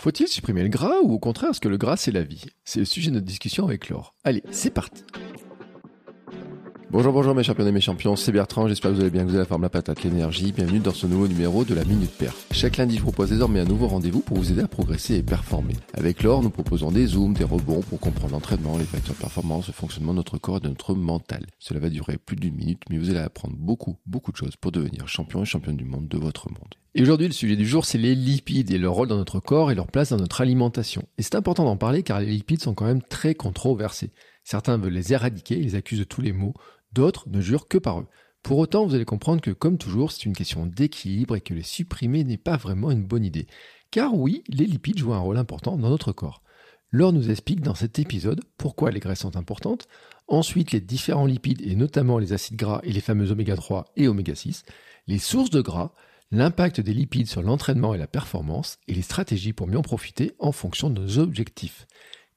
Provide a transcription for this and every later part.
Faut-il supprimer le gras ou au contraire est-ce que le gras c'est la vie? C'est le sujet de notre discussion avec Laure. Allez, c'est parti Bonjour, bonjour mes champions et mes champions, c'est Bertrand, j'espère que vous allez bien, que vous avez la forme, la patate, l'énergie. Bienvenue dans ce nouveau numéro de la Minute Perf. Chaque lundi, je propose désormais un nouveau rendez-vous pour vous aider à progresser et performer. Avec Laure, nous proposons des zooms, des rebonds pour comprendre l'entraînement, les facteurs de performance, le fonctionnement de notre corps et de notre mental. Cela va durer plus d'une minute, mais vous allez apprendre beaucoup, beaucoup de choses pour devenir champion et championne du monde de votre monde. Et aujourd'hui, le sujet du jour, c'est les lipides et leur rôle dans notre corps et leur place dans notre alimentation. Et c'est important d'en parler car les lipides sont quand même très controversés. Certains veulent les éradiquer, ils accusent de tous les maux, D'autres ne jurent que par eux. Pour autant, vous allez comprendre que, comme toujours, c'est une question d'équilibre et que les supprimer n'est pas vraiment une bonne idée. Car oui, les lipides jouent un rôle important dans notre corps. Laure nous explique dans cet épisode pourquoi les graisses sont importantes, ensuite les différents lipides et notamment les acides gras et les fameux oméga 3 et oméga 6, les sources de gras, l'impact des lipides sur l'entraînement et la performance et les stratégies pour mieux en profiter en fonction de nos objectifs.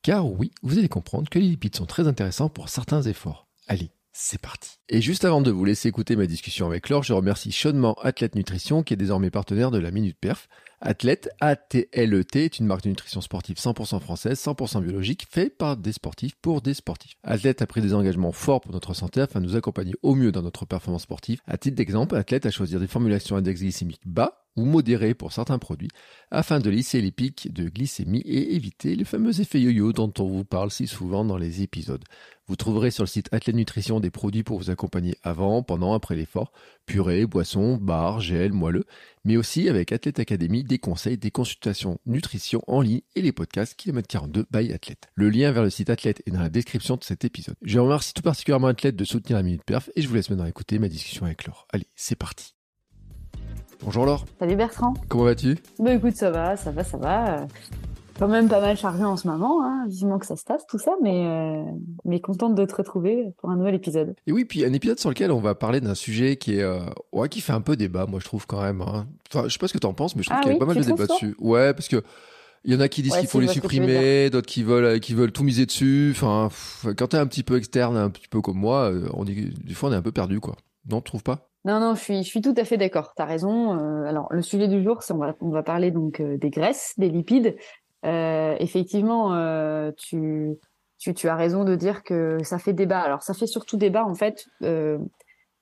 Car oui, vous allez comprendre que les lipides sont très intéressants pour certains efforts. Allez, c'est parti. Et juste avant de vous laisser écouter ma discussion avec Laure, je remercie chaudement Athlète Nutrition qui est désormais partenaire de la Minute Perf. Athlète, A-T-L-E-T, est une marque de nutrition sportive 100% française, 100% biologique, faite par des sportifs pour des sportifs. Athlète a pris des engagements forts pour notre santé afin de nous accompagner au mieux dans notre performance sportive. À titre d'exemple, Athlète a choisi des formulations index glycémique bas ou modéré pour certains produits, afin de lisser les pics de glycémie et éviter les fameux effets yo-yo dont on vous parle si souvent dans les épisodes. Vous trouverez sur le site Athlète Nutrition des produits pour vous accompagner avant, pendant, après l'effort, purée, boissons, barres, gel, moelleux, mais aussi avec Athlète Academy des conseils, des consultations nutrition en ligne et les podcasts Kilomètre 42 by Athlète. Le lien vers le site Athlète est dans la description de cet épisode. Je remercie tout particulièrement Athlète de soutenir la Minute Perf et je vous laisse maintenant écouter ma discussion avec Laure. Allez, c'est parti. Bonjour Laure. Salut Bertrand. Comment vas-tu? Bah écoute, ça va, ça va, ça va. Quand même pas mal chargé en ce moment, hein. vivement que ça se tasse tout ça, mais, euh, mais contente de te retrouver pour un nouvel épisode. Et oui, puis un épisode sur lequel on va parler d'un sujet qui est, euh, ouais, qui fait un peu débat, moi je trouve quand même. Hein. Enfin, je sais pas ce que tu en penses, mais je trouve Ah qu'il y a oui, pas mal de débats dessus. Ouais, parce que il y en a qui disent Ouais, qu'il faut les supprimer, d'autres qui veulent, qui veulent tout miser dessus. Enfin, pff, quand t'es un petit peu externe, un petit peu comme moi, euh, on dit, des fois on est un peu perdu, quoi. Non, tu trouves pas? Non, non, je suis, je suis tout à fait d'accord. T'as raison. Euh, alors, le sujet du jour, c'est on va, on va parler donc euh, des graisses, des lipides. Euh, effectivement, euh, tu, tu, tu as raison de dire que ça fait débat. Alors, ça fait surtout débat en fait euh,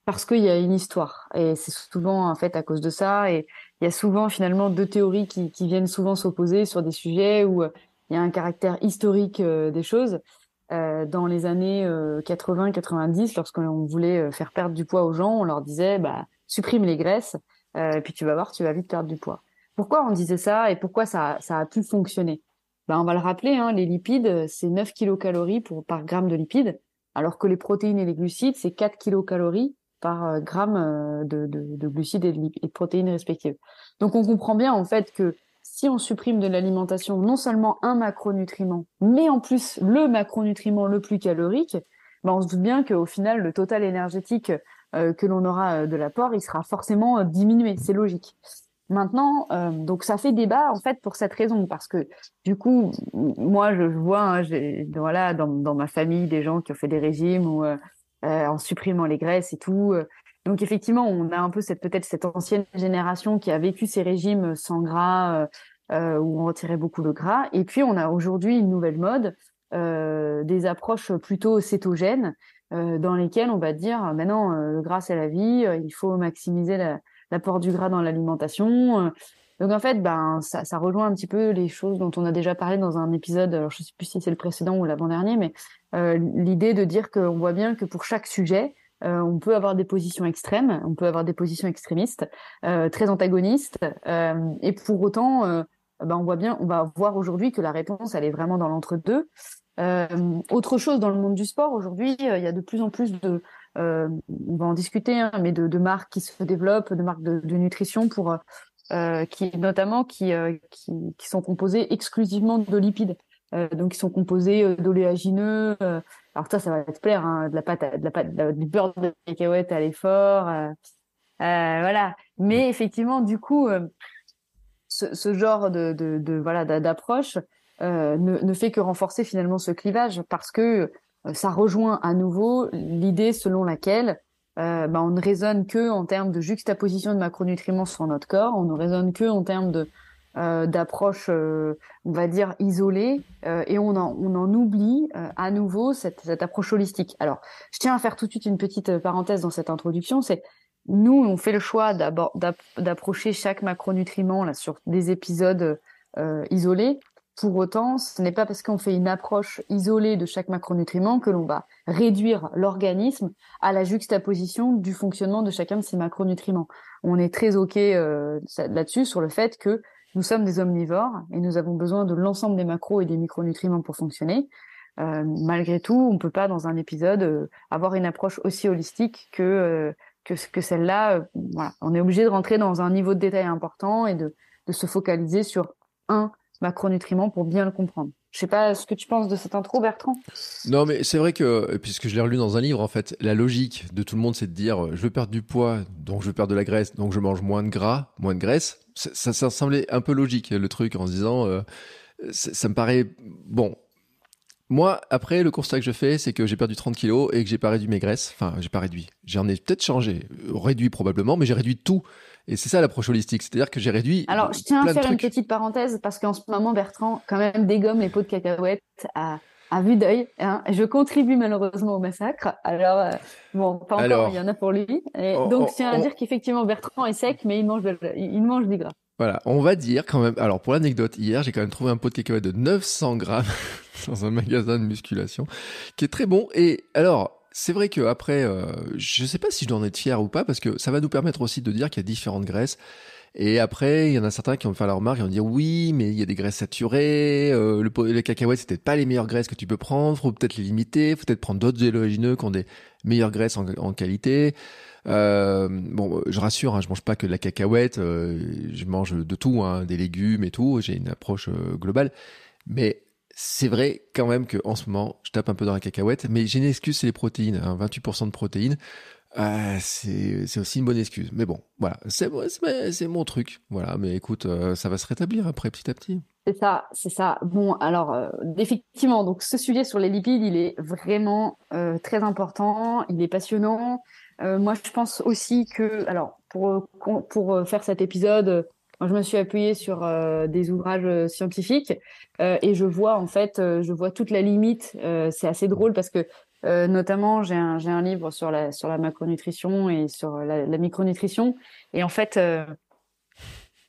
parce qu'il y a une histoire et c'est souvent en fait à cause de ça. Et il y a souvent finalement deux théories qui, qui viennent souvent s'opposer sur des sujets où euh, il y a un caractère historique des choses. Euh, dans les années 80-90, lorsqu'on voulait euh, faire perdre du poids aux gens, on leur disait bah, supprime les graisses, euh, et puis tu vas voir, tu vas vite perdre du poids. Pourquoi on disait ça et pourquoi ça, ça a pu fonctionner? Ben, On va le rappeler, hein, les lipides, c'est 9 kilocalories pour, par gramme de lipides, alors que les protéines et les glucides, c'est 4 kilocalories par euh, gramme euh, de, de, de glucides et de, et de protéines respectives. Donc on comprend bien en fait que si on supprime de l'alimentation non seulement un macronutriment, mais en plus le macronutriment le plus calorique, ben on se doute bien qu'au final, le total énergétique euh, que l'on aura euh, de l'apport, il sera forcément euh, diminué. C'est logique. Maintenant, donc ça fait débat en fait pour cette raison, parce que du coup, moi je vois, hein, voilà, dans, dans ma famille des gens qui ont fait des régimes en supprimant les graisses et tout. donc effectivement, on a un peu peut-être cette ancienne génération qui a vécu ces régimes sans gras, où on retirait beaucoup le gras. Et puis on a aujourd'hui une nouvelle mode, euh, des approches plutôt cétogènes, euh, dans lesquelles on va dire maintenant le gras c'est la vie, euh, il faut maximiser la- l'apport du gras dans l'alimentation. euh. Donc en fait, ben ça, rejoint un petit peu les choses dont on a déjà parlé dans un épisode. Alors je sais plus si c'est le précédent ou l'avant-dernier, mais euh, l'idée de dire qu'on voit bien que pour chaque sujet, euh, on peut avoir des positions extrêmes, on peut avoir des positions extrémistes, euh, très antagonistes, euh, et pour autant, euh, ben on voit bien, on va voir aujourd'hui que la réponse, elle est vraiment dans l'entre-deux. Euh, autre chose dans le monde du sport aujourd'hui, euh, il y a de plus en plus de, euh, on va en discuter, hein, mais de, de marques qui se développent, de marques de, de nutrition pour euh, qui notamment qui, euh, qui qui sont composées exclusivement de lipides. Euh, donc, ils sont composés d'oléagineux. alors ça, ça va te plaire, hein, de la pâte, à- de la pâte, du beurre de cacahuète à l'effort. voilà. Mais effectivement, du coup, ce, genre de, voilà d'a- d'approche euh, ne, fait que renforcer finalement ce clivage parce que euh, ça rejoint à nouveau l'idée selon laquelle euh, bah, on ne raisonne que en termes de juxtaposition de macronutriments sur notre corps, on ne raisonne que en termes de d'approche, on va dire, isolée, et on en, on en oublie à nouveau cette, cette, approche holistique. Alors, je tiens à faire tout de suite une petite parenthèse dans cette introduction, c'est nous, on fait le choix d'approcher chaque macronutriment là, sur des épisodes isolés pour autant, ce n'est pas parce qu'on fait une approche isolée de chaque macronutriment que l'on va réduire l'organisme à la juxtaposition du fonctionnement de chacun de ces macronutriments. On est très OK euh, là-dessus sur le fait que nous sommes des omnivores et nous avons besoin de l'ensemble des macros et des micronutriments pour fonctionner. Euh, malgré tout, on ne peut pas dans un épisode euh, avoir une approche aussi holistique que que, celle-là. voilà, on est obligé de rentrer dans un niveau de détail important et de, se focaliser sur un macronutriments pour bien le comprendre. Je sais pas ce que tu penses de cette intro, Bertrand? Non, mais c'est vrai que, puisque je l'ai relu dans un livre, en fait, la logique de tout le monde, c'est de dire, euh, je veux perdre du poids, donc je veux perdre de la graisse, donc je mange moins de gras, moins de graisse. Ça, ça, semblait un peu logique, le truc, en se disant, euh, ça, me paraît, bon. Moi, après, le constat que je fais, c'est que j'ai perdu 30 kilos et que j'ai pas réduit mes graisses. Enfin, j'ai pas réduit. J'en ai peut-être changé. Réduit probablement, mais j'ai réduit tout. Et c'est ça l'approche holistique, c'est-à-dire que j'ai réduit. Alors, je tiens à faire une petite parenthèse parce qu'en ce moment, Bertrand quand même dégomme les pots de cacahuètes à, à vue d'œil. Hein. Je contribue malheureusement au massacre. Alors, euh, bon, pas encore, il y en a pour lui. Et donc, je tiens à dire qu'effectivement, Bertrand est sec, mais il mange, il mange du gras. Voilà, on va dire quand même. Alors, pour l'anecdote, hier, j'ai quand même trouvé un pot de cacahuètes de 900 grammes dans un magasin de musculation qui est très bon. Et alors, c'est vrai que après, euh, je sais pas si je dois en être fier ou pas, parce que ça va nous permettre aussi de dire qu'il y a différentes graisses. Et après, il y en a certains qui vont faire la remarque, ils vont dire oui, mais il y a des graisses saturées, euh, le, les cacahuètes, c'est peut-être pas les meilleures graisses que tu peux prendre, faut peut-être les limiter, faut peut-être prendre d'autres élogineux qui ont des meilleures graisses en, qualité. Euh, bon, je rassure, hein, je mange pas que de la cacahuète, euh, je mange de tout, hein, des légumes et tout, j'ai une approche euh, globale. Mais c'est vrai quand même que en ce moment, je tape un peu dans la cacahuète, mais j'ai une excuse, c'est les protéines, 28% hein, de protéines. C'est aussi une bonne excuse. Mais bon, voilà, c'est mon truc. Voilà, mais écoute, ça va se rétablir après petit à petit. C'est ça, c'est ça. Bon, alors euh, effectivement, donc ce sujet sur les lipides, il est vraiment très important, il est passionnant. moi, je pense aussi que, alors, pour pour faire cet épisode, je me suis appuyée sur euh, des ouvrages euh, scientifiques euh, et je vois en fait, je vois toute la limite. c'est assez drôle parce que notamment j'ai un un livre sur la sur la macronutrition et sur la, la micronutrition et en fait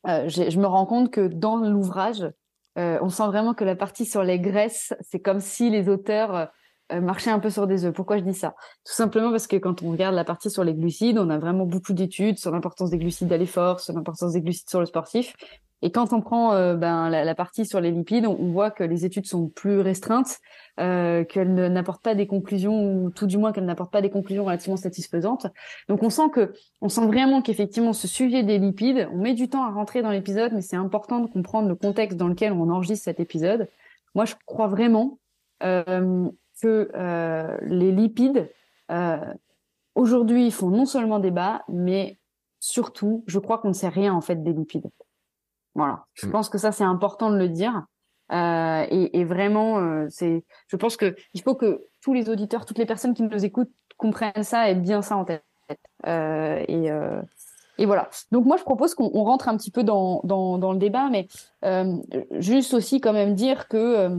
je me rends compte que dans l'ouvrage on sent vraiment que la partie sur les graisses c'est comme si les auteurs euh, marcher un peu sur des œufs. Pourquoi je dis ça? Tout simplement parce que quand on regarde la partie sur les glucides, on a vraiment beaucoup d'études sur l'importance des glucides à l'effort, sur l'importance des glucides sur le sportif. Et quand on prend euh, ben, la, partie sur les lipides, on, voit que les études sont plus restreintes, euh, qu'elles n'apportent pas des conclusions, ou tout du moins qu'elles n'apportent pas des conclusions relativement satisfaisantes. Donc on sent que, on sent vraiment qu'effectivement ce sujet des lipides, on met du temps à rentrer dans l'épisode, mais c'est important de comprendre le contexte dans lequel on enregistre cet épisode. Moi, je crois vraiment euh, que euh, les lipides, euh, aujourd'hui, font non seulement débat, mais surtout, je crois qu'on ne sait rien en fait des lipides. Voilà. Je mm. pense que ça, c'est important de le dire. Euh, et, vraiment, euh, c'est, je pense que il faut que tous les auditeurs, toutes les personnes qui nous écoutent comprennent ça et bien ça en tête. Euh, et, voilà. Donc moi, je propose qu'on rentre un petit peu dans le débat, mais juste aussi quand même dire que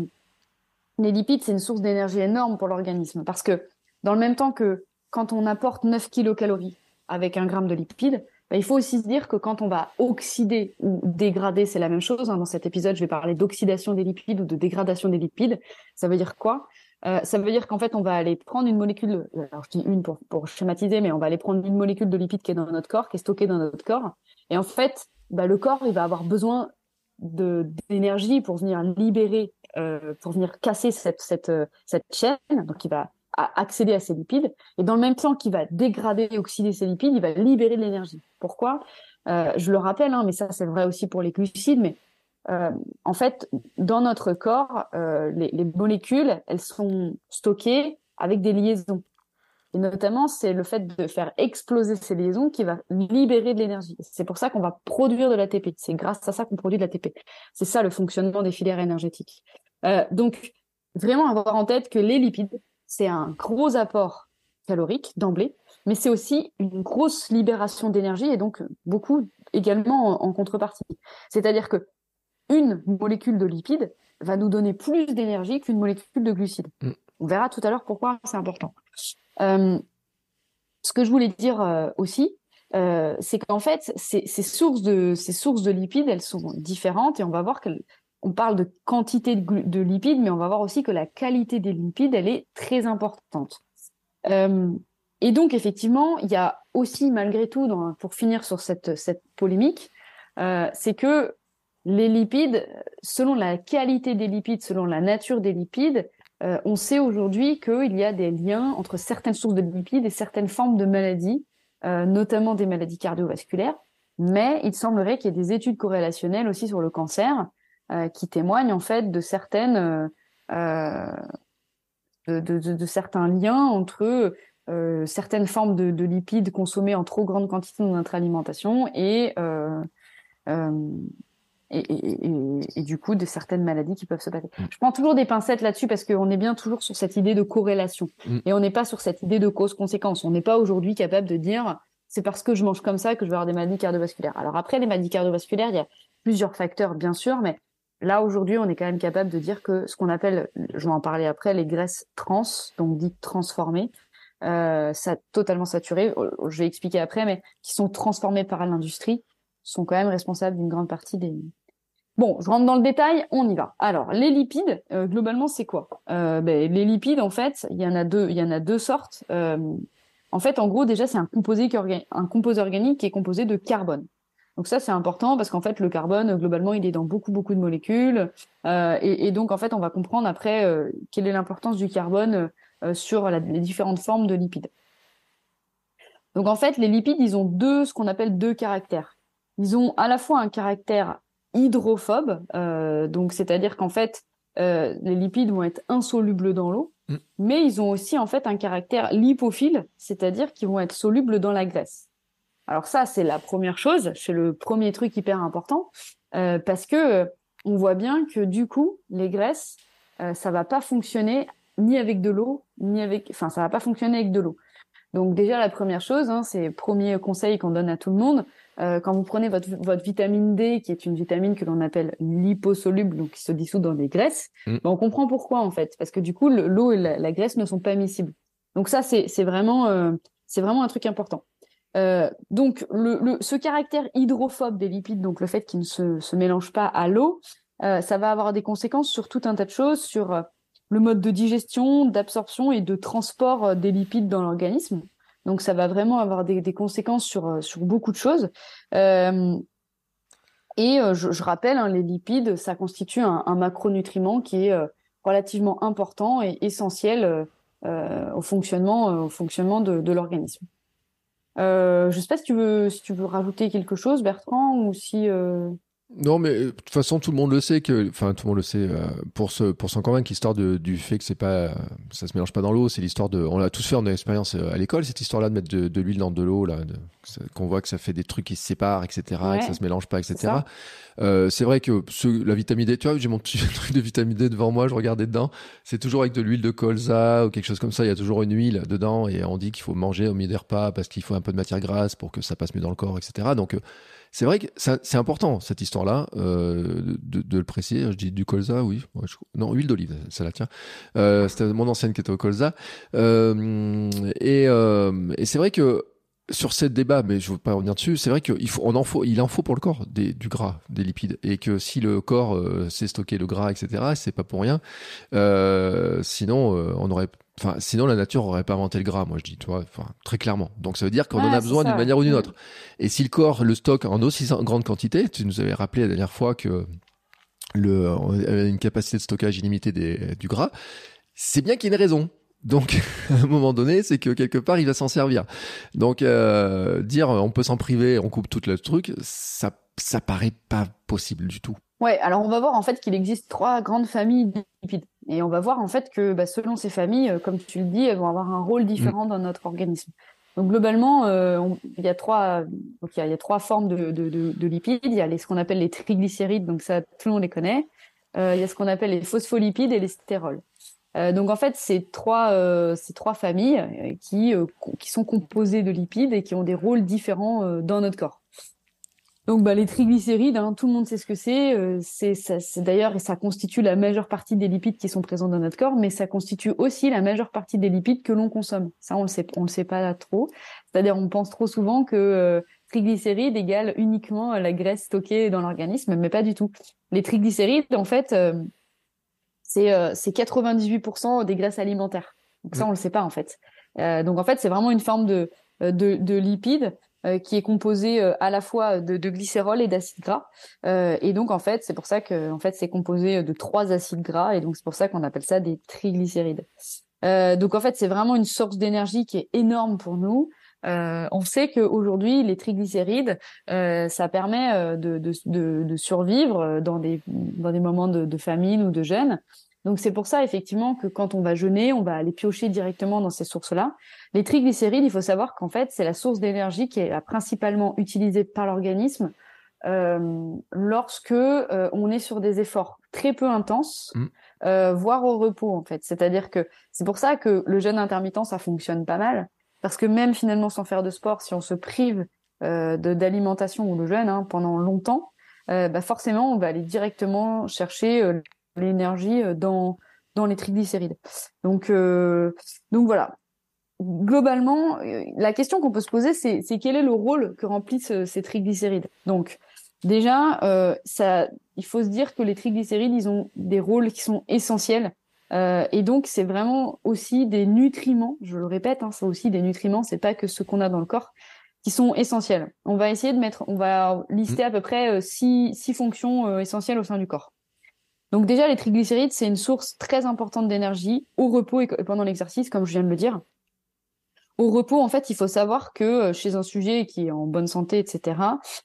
les lipides, c'est une source d'énergie énorme pour l'organisme parce que dans le même temps que quand on apporte 9 kilocalories avec un gramme de lipides, bah, il faut aussi se dire que quand on va oxyder ou dégrader, c'est la même chose. Hein. Dans cet épisode, je vais parler d'oxydation des lipides ou de dégradation des lipides. Ça veut dire quoi? Euh, Ça veut dire qu'en fait, on va aller prendre une molécule, alors je dis une pour, pour schématiser, mais on va aller prendre une molécule de lipides qui est dans notre corps, qui est stockée dans notre corps. Et en fait, bah, le corps, il va avoir besoin d'énergie pour venir libérer, euh, pour venir casser cette, cette, euh, cette chaîne. Donc, il va accéder à ces lipides. Et dans le même temps qu'il va dégrader et oxyder ces lipides, il va libérer de l'énergie. Pourquoi? Euh, Je le rappelle, hein, mais ça c'est vrai aussi pour les glucides, mais euh, en fait, dans notre corps, euh, les, les, molécules, elles sont stockées avec des liaisons. Et notamment, c'est le fait de faire exploser ces liaisons qui va libérer de l'énergie. C'est pour ça qu'on va produire de l'ATP. C'est grâce à ça qu'on produit de l'ATP. C'est ça le fonctionnement des filières énergétiques. Donc, vraiment avoir en tête que les lipides, c'est un gros apport calorique d'emblée, mais c'est aussi une grosse libération d'énergie et donc beaucoup également en, contrepartie. C'est-à-dire que une molécule de lipide va nous donner plus d'énergie qu'une molécule de glucides. Mm. On verra tout à l'heure pourquoi c'est important. Euh, ce que je voulais dire euh, aussi, euh, c'est qu'en fait, ces, sources de ces sources de lipides, elles sont différentes et on va voir qu'on parle de quantité de, lipides, mais on va voir aussi que la qualité des lipides, elle est très importante. et donc effectivement, il y a aussi malgré tout, pour finir sur cette polémique, c'est que les lipides, selon la qualité des lipides, selon la nature des lipides, euh, on sait aujourd'hui qu'il y a des liens entre certaines sources de lipides et certaines formes de maladies, euh, notamment des maladies cardiovasculaires. Mais il semblerait qu'il y ait des études corrélationnelles aussi sur le cancer euh, qui témoignent en fait de certaines de, certains liens entre certaines formes de, lipides consommés en trop grande quantité dans notre alimentation et et, du coup de certaines maladies qui peuvent se passer. Mm. Je prends toujours des pincettes là-dessus parce qu'on est bien toujours sur cette idée de corrélation mm. et on n'est pas sur cette idée de cause-conséquence. On n'est pas aujourd'hui capable de dire c'est parce que je mange comme ça que je vais avoir des maladies cardiovasculaires. Alors après, les maladies cardiovasculaires, il y a plusieurs facteurs bien sûr, mais là aujourd'hui, on est quand même capable de dire que ce qu'on appelle, je vais en parler après, les graisses trans, donc dites transformées, euh, ça totalement saturées, je vais expliquer après, mais qui sont transformées par l'industrie, sont quand même responsables d'une grande partie des, Bon, je rentre dans le détail, on y va. Alors, les lipides, euh, globalement, c'est quoi? Euh, ben, Les lipides, en fait, il y en a deux, il y en a deux sortes. Euh, en fait, en gros, déjà, c'est un composé un composé organique qui est composé de carbone. Donc ça, c'est important parce qu'en fait, le carbone, globalement, il est dans beaucoup, beaucoup de molécules. Et, et, donc, en fait, on va comprendre après quelle est l'importance du carbone sur la, les différentes formes de lipides. Donc, en fait, les lipides, ils ont deux, ce qu'on appelle deux caractères. Ils ont à la fois un caractère hydrophobe, euh, donc c'est-à-dire qu'en fait, euh, les lipides vont être insolubles dans l'eau, mm. mais ils ont aussi en fait un caractère lipophile, c'est-à-dire qu'ils vont être solubles dans la graisse. Alors ça, c'est la première chose, c'est le premier truc hyper important, euh, parce que on voit bien que du coup, les graisses, ça va pas fonctionner ni avec de l'eau, ni avec, enfin, ça va pas fonctionner avec de l'eau. Donc déjà la première chose, hein, c'est le premier conseil qu'on donne à tout le monde, euh, quand vous prenez votre, votre vitamine D, qui est une vitamine que l'on appelle liposoluble, donc qui se dissout dans des graisses, mm. ben on comprend pourquoi en fait, parce que du coup l'eau et la, graisse ne sont pas miscibles. Donc ça c'est vraiment euh, c'est vraiment un truc important. Euh, donc le, le, ce caractère hydrophobe des lipides, donc le fait qu'ils ne se, se mélangent pas à l'eau, euh, ça va avoir des conséquences sur tout un tas de choses, sur euh, le mode de digestion, d'absorption et de transport des lipides dans l'organisme. Donc ça va vraiment avoir des, conséquences sur, euh, sur beaucoup de choses. Euh, et euh, je, rappelle, hein, les lipides, ça constitue un, macronutriment qui est relativement important et essentiel au fonctionnement, au fonctionnement de, de l'organisme. Je ne sais pas si tu veux si tu veux rajouter quelque chose, Bertrand, ou si non, mais euh, de toute façon, tout le monde le sait que, enfin, tout le monde le sait. Euh, pour se, pour s'en convaincre, l'histoire du fait que c'est pas, ça se mélange pas dans l'eau, c'est l'histoire de, on l'a tous fait en expérience euh, à l'école, cette histoire-là de mettre de, de l'huile dans de l'eau, là, qu'on voit que ça fait des trucs qui se séparent, etc., que ça se mélange pas, etc. Euh, c'est vrai que ce, la vitamine D, tu vois, j'ai mon petit truc de vitamine D devant moi, je regardais dedans. C'est toujours avec de l'huile de colza ou quelque chose comme ça. Il y a toujours une huile dedans et on dit qu'il faut manger au milieu des repas parce qu'il faut un peu de matière grasse pour que ça passe mieux dans le corps, etc. Donc c'est vrai que c'est important cette histoire-là euh, de, de, le préciser. Je dis du colza, oui. non, huile d'olive, ça la tient. Euh, C'était mon ancienne qui était au colza. Euh, et, euh, et c'est vrai que sur ce débat, mais je ne veux pas revenir dessus, c'est vrai qu'il faut, on en faut, il en faut pour le corps des, du gras, des lipides, et que si le corps euh, sait stocker le gras, etc., c'est pas pour rien. Euh, sinon, euh, on aurait, enfin, sinon la nature aurait pas inventé le gras, moi je dis, enfin, très clairement. Donc ça veut dire qu'on en a besoin d'une manière ou d'une autre. Et si le corps le stocke en aussi grande quantité, tu nous avais rappelé la dernière fois que le, une capacité de stockage illimitée des, du gras, c'est bien qu'il y ait une raison. Donc, à un moment donné, c'est que quelque part, il va s'en servir. Donc, euh, dire on peut s'en priver, on coupe tout le truc, ça, ça paraît pas possible du tout. Ouais, alors on va voir en fait qu'il existe trois grandes familles de lipides. Et on va voir en fait que bah, selon ces familles, euh, comme tu le dis, elles vont avoir un rôle différent dans notre organisme. Donc globalement, euh, il y a trois, donc il y a, trois formes de, de, de, de, lipides. Il y a les, ce qu'on appelle les triglycérides, donc ça tout le monde les connaît. Euh, il y a ce qu'on appelle les phospholipides et les stérols. Euh, donc en fait, c'est trois, euh, ces trois familles qui, qui sont composées de lipides et qui ont des rôles différents dans notre corps. Donc bah, les triglycérides, hein, tout le monde sait ce que c'est. Euh, c'est d'ailleurs ça constitue la majeure partie des lipides qui sont présents dans notre corps, mais ça constitue aussi la majeure partie des lipides que l'on consomme. Ça on le sait, on le sait pas trop. C'est-à-dire on pense trop souvent que euh, triglycérides égale uniquement la graisse stockée dans l'organisme, mais pas du tout. Les triglycérides en fait euh, c'est euh, c'est 98% des graisses alimentaires. Donc ça on le sait pas en fait. donc en fait c'est vraiment une forme de de, de lipides euh, qui est composé euh, à la fois de, de glycérol et d'acide gras. Euh, et donc en fait, c'est pour ça que en fait c'est composé de trois acides gras et donc c'est pour ça qu'on appelle ça des triglycérides. donc en fait, c'est vraiment une source d'énergie qui est énorme pour nous. Euh, on sait qu'aujourd'hui, les triglycérides, euh, ça permet de, de, de, de, survivre dans des, dans des moments de, de famine ou de jeûne. Donc c'est pour ça effectivement que quand on va jeûner, on va aller piocher directement dans ces sources-là. Les triglycérides, il faut savoir qu'en fait c'est la source d'énergie qui est principalement utilisée par l'organisme euh, lorsque euh, on est sur des efforts très peu intenses, mmh. euh, voire au repos en fait. C'est-à-dire que c'est pour ça que le jeûne intermittent ça fonctionne pas mal parce que même finalement sans faire de sport, si on se prive euh, d'alimentation ou de jeûne hein, pendant longtemps, euh, bah forcément on va aller directement chercher euh, l'énergie euh, dans dans les triglycérides. Donc euh, donc voilà. Globalement, euh, la question qu'on peut se poser, c'est, c'est quel est le rôle que remplissent ces triglycérides? Donc déjà, euh, ça, il faut se dire que les triglycérides, ils ont des rôles qui sont essentiels. Euh, et donc c'est vraiment aussi des nutriments. Je le répète, hein, c'est aussi des nutriments. C'est pas que ce qu'on a dans le corps qui sont essentiels. On va essayer de mettre, on va lister mmh. à peu près six, six fonctions essentielles au sein du corps. Donc déjà, les triglycérides, c'est une source très importante d'énergie au repos et pendant l'exercice, comme je viens de le dire. Au repos, en fait, il faut savoir que euh, chez un sujet qui est en bonne santé, etc.,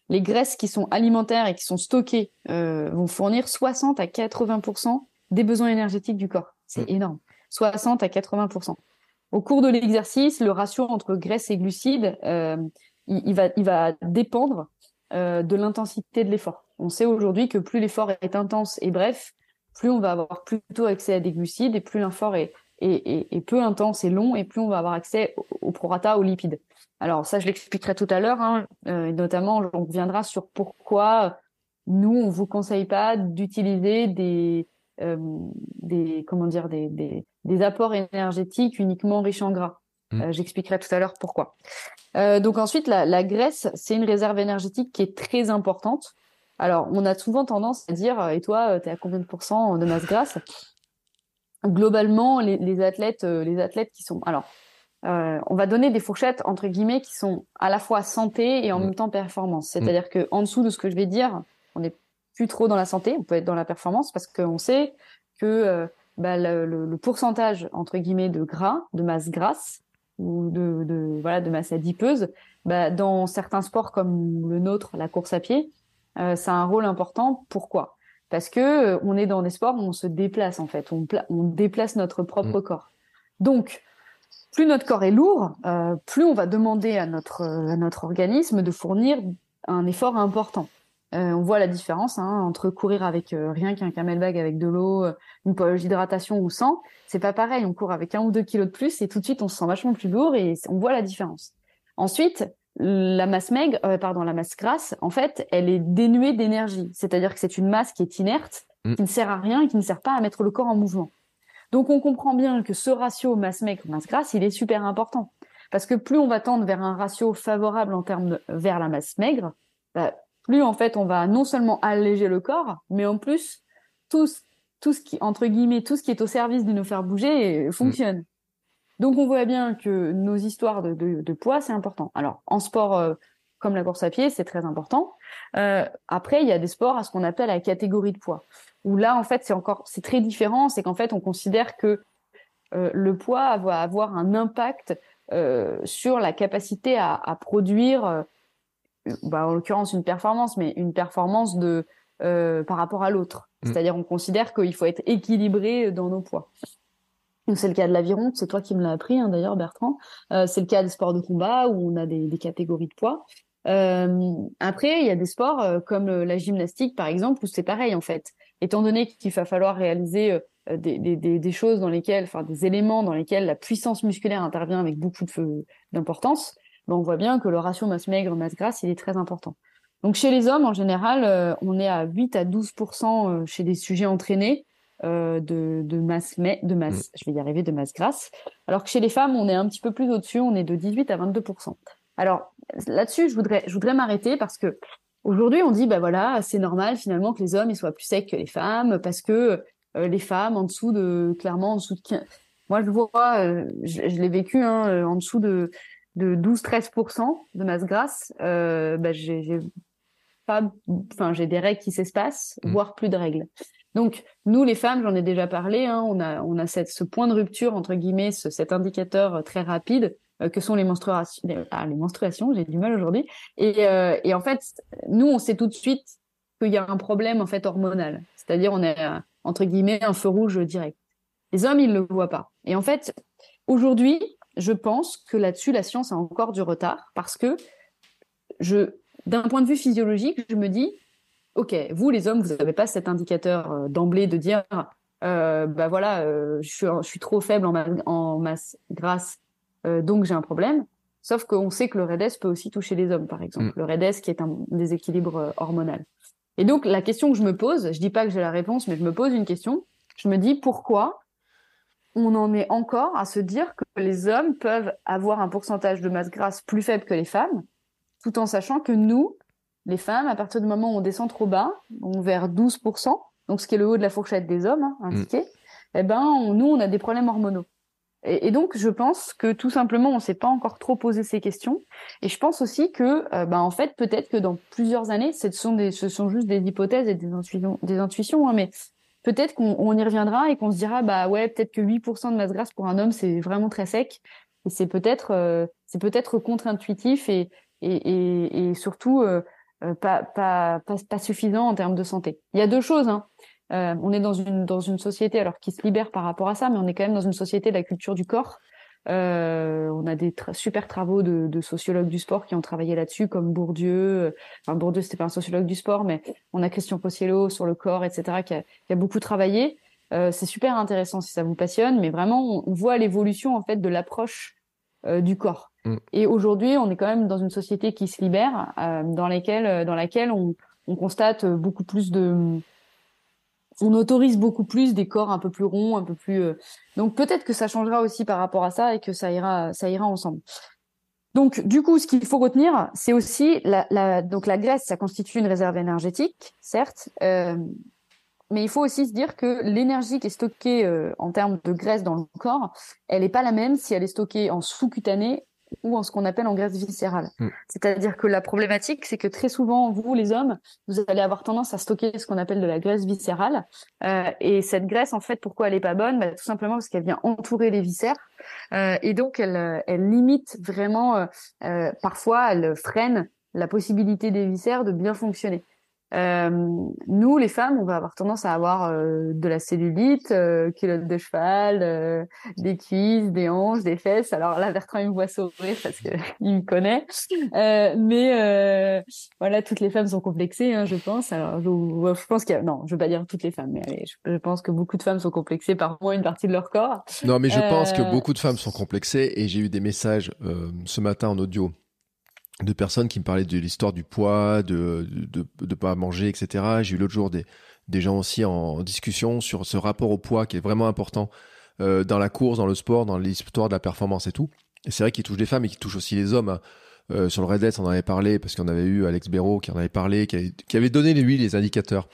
les graisses qui sont alimentaires et qui sont stockées euh, vont fournir 60 à 80% des besoins énergétiques du corps. C'est mmh. énorme. 60 à 80%. Au cours de l'exercice, le ratio entre graisse et glucides, euh, il, va, il va dépendre euh, de l'intensité de l'effort. On sait aujourd'hui que plus l'effort est intense et bref, plus on va avoir plutôt accès à des glucides et plus l'effort est, est, peu intense et long et plus on va avoir accès au, prorata aux lipides. Alors ça, je l'expliquerai tout à l'heure, hein, euh, notamment on reviendra sur pourquoi nous on vous conseille pas d'utiliser des euh, des comment dire des, des, des apports énergétiques uniquement riches en gras. Mmh. Euh, j'expliquerai tout à l'heure pourquoi. Donc ensuite, la, la graisse, c'est une réserve énergétique qui est très importante. Alors, on a souvent tendance à dire, et toi, tu es à combien de pourcents de masse grasse? Globalement, les, les, athlètes, euh, les athlètes qui sont, alors, euh, on va donner des fourchettes entre guillemets qui sont à la fois santé et en mmh. même temps performance. C'est-à-dire mmh. que en dessous de ce que je vais dire, on n'est plus trop dans la santé, on peut être dans la performance parce qu'on sait que euh, bah, le, le, le, pourcentage entre guillemets de gras, de masse grasse, ou de, de, voilà de masse adipeuse, bah, dans certains sports comme le nôtre, la course à pied, euh, ça a un rôle important. Pourquoi? Parce que euh, on est dans des sports où on se déplace en fait, on, on déplace notre propre mmh. corps. Donc, plus notre corps est lourd, euh, plus on va demander à notre à notre organisme de fournir un effort important. Euh, on voit la différence hein, entre courir avec euh, rien qu'un camelback avec de l'eau, euh, une poche d'hydratation ou sans. C'est pas pareil. On court avec un ou deux kilos de plus et tout de suite on se sent vachement plus lourd et on voit la différence. Ensuite, la masse maigre, pardon, la masse grasse, en fait, elle est dénuée d'énergie. C'est-à-dire que c'est une masse qui est inerte, mm. qui ne sert à rien et qui ne sert pas à mettre le corps en mouvement. Donc on comprend bien que ce ratio masse maigre masse grasse, il est super important parce que plus on va tendre vers un ratio favorable en termes de, vers la masse maigre, bah, plus en fait on va non seulement alléger le corps, mais en plus tout, tout ce qui entre guillemets tout ce qui est au service de nous faire bouger fonctionne. Donc on voit bien que nos histoires de, de, de poids c'est important. Alors en sport euh, comme la course à pied c'est très important. Euh, après il y a des sports à ce qu'on appelle la catégorie de poids où là en fait c'est encore c'est très différent, c'est qu'en fait on considère que euh, le poids va avoir un impact euh, sur la capacité à, à produire bah, en l'occurrence une performance, mais une performance de euh, par rapport à l'autre. Mm. C'est-à-dire on considère qu'il faut être équilibré dans nos poids. C'est le cas de l'aviron, c'est toi qui me l'as appris hein, d'ailleurs Bertrand. Euh, c'est le cas des sports de combat où on a des, catégories de poids. Euh, après, il y a des sports euh, comme la gymnastique par exemple où c'est pareil en fait. Étant donné qu'il va falloir réaliser euh, des, choses dans lesquelles, enfin des éléments dans lesquels la puissance musculaire intervient avec beaucoup d'importance, on voit bien que le ratio masse maigre masse grasse il est très important. Donc chez les hommes, en général, on est à 8 à 12 chez des sujets entraînés de, de masse, mais, de masse, mm. je vais y arriver, de masse grasse. Alors que chez les femmes, on est un petit peu plus au-dessus, on est de 18 à 22% Alors là-dessus, je voudrais, je voudrais m'arrêter parce que aujourd'hui, on dit, bah voilà, c'est normal finalement que les hommes ils soient plus secs que les femmes parce que les femmes en dessous de, clairement en dessous de 15, moi, je vois, euh, je, l'ai vécu hein, euh, en dessous de, de 12-13% de masse grasse. Euh, bah, j'ai pas, enfin, j'ai des règles qui s'espacent, mmh. voire plus de règles. Donc, nous, les femmes, j'en ai déjà parlé, hein, on a, on a ce point de rupture entre guillemets, ce, cet indicateur très rapide que sont les menstruations. Ah, les menstruations, j'ai du mal aujourd'hui. Et, et en fait, nous, on sait tout de suite qu'il y a un problème en fait hormonal, c'est-à-dire on est entre guillemets un feu rouge direct. Les hommes, ils ne le voient pas. Et en fait, aujourd'hui, je pense que là-dessus, la science a encore du retard parce que d'un point de vue physiologique, je me dis, OK, vous, les hommes, vous n'avez pas cet indicateur euh, d'emblée de dire, euh, bah voilà, euh, je, suis, trop faible en, masse grasse, donc j'ai un problème. Sauf qu'on sait que le REDES peut aussi toucher les hommes, par exemple. Mm. Le REDES qui est un déséquilibre hormonal. Et donc, la question que je me pose, je dis pas que j'ai la réponse, mais je me pose une question. Je me dis pourquoi on en est encore à se dire que les hommes peuvent avoir un pourcentage de masse grasse plus faible que les femmes, tout en sachant que nous, les femmes, à partir du moment où on descend trop bas, on vers 12%, donc ce qui est le haut de la fourchette des hommes hein, indiqué, mm. eh ben nous on a des problèmes hormonaux. Et, donc je pense que tout simplement on s'est pas encore trop posé ces questions. Et je pense aussi que euh, ben en fait peut-être que dans plusieurs années, ce sont des, ce sont juste des hypothèses et des intuitions, des intuitions, hein, mais peut-être qu'on y reviendra et qu'on se dira bah ouais peut-être que 8% de masse grasse pour un homme c'est vraiment très sec et c'est peut-être euh, c'est peut-être contre-intuitif et, et, et, surtout euh, euh, pas, pas, pas, suffisant en termes de santé. Il y a deux choses. Hein. on est dans une dans une société alors qui se libère par rapport à ça, mais on est quand même dans une société de la culture du corps euh, on a des super travaux de, de, sociologues du sport qui ont travaillé là-dessus, comme Bourdieu. Enfin, Bourdieu, c'était pas un sociologue du sport, mais on a Christian Possiello sur le corps, etc., qui a, qui a beaucoup travaillé. Euh, c'est super intéressant si ça vous passionne, mais vraiment, on, voit l'évolution en fait de l'approche euh, du corps. Mm. Et aujourd'hui, on est quand même dans une société qui se libère, euh, dans laquelle, dans laquelle on, on constate beaucoup plus de on autorise beaucoup plus des corps un peu plus ronds, un peu plus. Euh, donc peut-être que ça changera aussi par rapport à ça et que ça ira, ça ira ensemble. Donc du coup, ce qu'il faut retenir, c'est aussi la, donc la graisse, ça constitue une réserve énergétique, certes, euh, mais il faut aussi se dire que l'énergie qui est stockée euh, en termes de graisse dans le corps, elle n'est pas la même si elle est stockée en sous-cutané ou en ce qu'on appelle en graisse viscérale. Mm. C'est-à-dire que la problématique, c'est que très souvent, vous, les hommes, vous allez avoir tendance à stocker ce qu'on appelle de la graisse viscérale. Euh, et cette graisse, en fait, pourquoi elle est pas bonne? Bah, Tout simplement parce qu'elle vient entourer les viscères. Euh, et donc, elle, elle limite vraiment, euh, euh parfois, elle freine la possibilité des viscères de bien fonctionner. Euh, nous, les femmes, on va avoir tendance à avoir euh, de la cellulite, euh, culotte de cheval, euh, des cuisses, des hanches, des fesses. Alors là, Bertrand, il me voit sourire parce que il me connaît. mais voilà, toutes les femmes sont complexées, hein, je pense. Alors, je, je pense qu'il y a... Non, je veux pas dire toutes les femmes, mais allez, je, je, pense que beaucoup de femmes sont complexées par moins une partie de leur corps. Non, mais je pense que beaucoup de femmes sont complexées et j'ai eu des messages ce matin en audio de personnes qui me parlaient de l'histoire du poids, de, de, pas manger, etc. J'ai eu l'autre jour des, des gens aussi en, discussion sur ce rapport au poids qui est vraiment important euh, dans la course, dans le sport, dans l'histoire de la performance et tout. Et c'est vrai qu'il touche les femmes et qu'il touche aussi les hommes. Hein. Euh, sur le Red on en avait parlé parce qu'on avait eu Alex Béraud qui en avait parlé, qui avait, qui avait donné lui les indicateurs,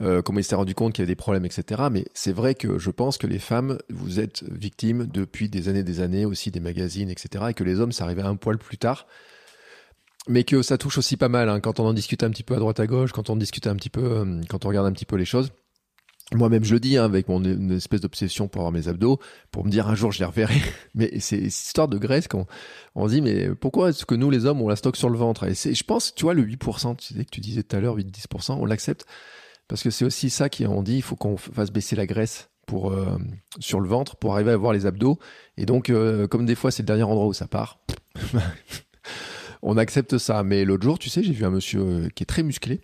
euh, comment il s'est rendu compte qu'il y avait des problèmes, etc. Mais c'est vrai que je pense que les femmes, vous êtes victimes depuis des années, des années aussi des magazines, etc. Et que les hommes, ça arrivait un poil plus tard mais que ça touche aussi pas mal hein, quand on en discute un petit peu à droite à gauche, quand on discute un petit peu, euh, quand on regarde un petit peu les choses. Moi-même, je le dis hein, avec mon espèce d'obsession pour avoir mes abdos, pour me dire un jour je les reverrai. Mais c'est histoire de graisse qu'on on se dit mais pourquoi est-ce que nous les hommes on la stocke sur le ventre? Et je pense, tu vois, le 8%, tu sais que tu disais tout à l'heure, 8-10%, on l'accepte parce que c'est aussi ça qui on dit, il faut qu'on fasse baisser la graisse pour euh, sur le ventre pour arriver à avoir les abdos. Et donc, euh, comme des fois c'est le dernier endroit où ça part. on accepte ça. Mais l'autre jour, tu sais, j'ai vu un monsieur euh, qui est très musclé.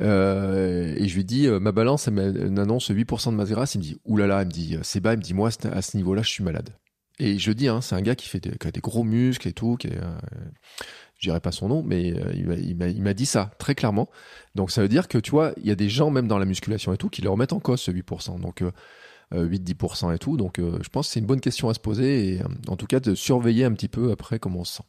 Euh, et je lui dis, euh, ma balance, elle m'annonce 8% de masse grasse. Il me dit, oulala, il me dit, c'est bas, il me dit, moi, à ce niveau-là, je suis malade. Et je dis, hein, c'est un gars qui fait des, qui a des gros muscles et tout. Qui est, dirais pas son nom, mais il m'a dit ça très clairement. Donc ça veut dire que tu vois, il y a des gens même dans la musculation et tout qui le remettent en cause ce 8%. Donc 8-10% et tout. Donc je pense que c'est une bonne question à se poser et en tout cas de surveiller un petit peu après comment on se sent.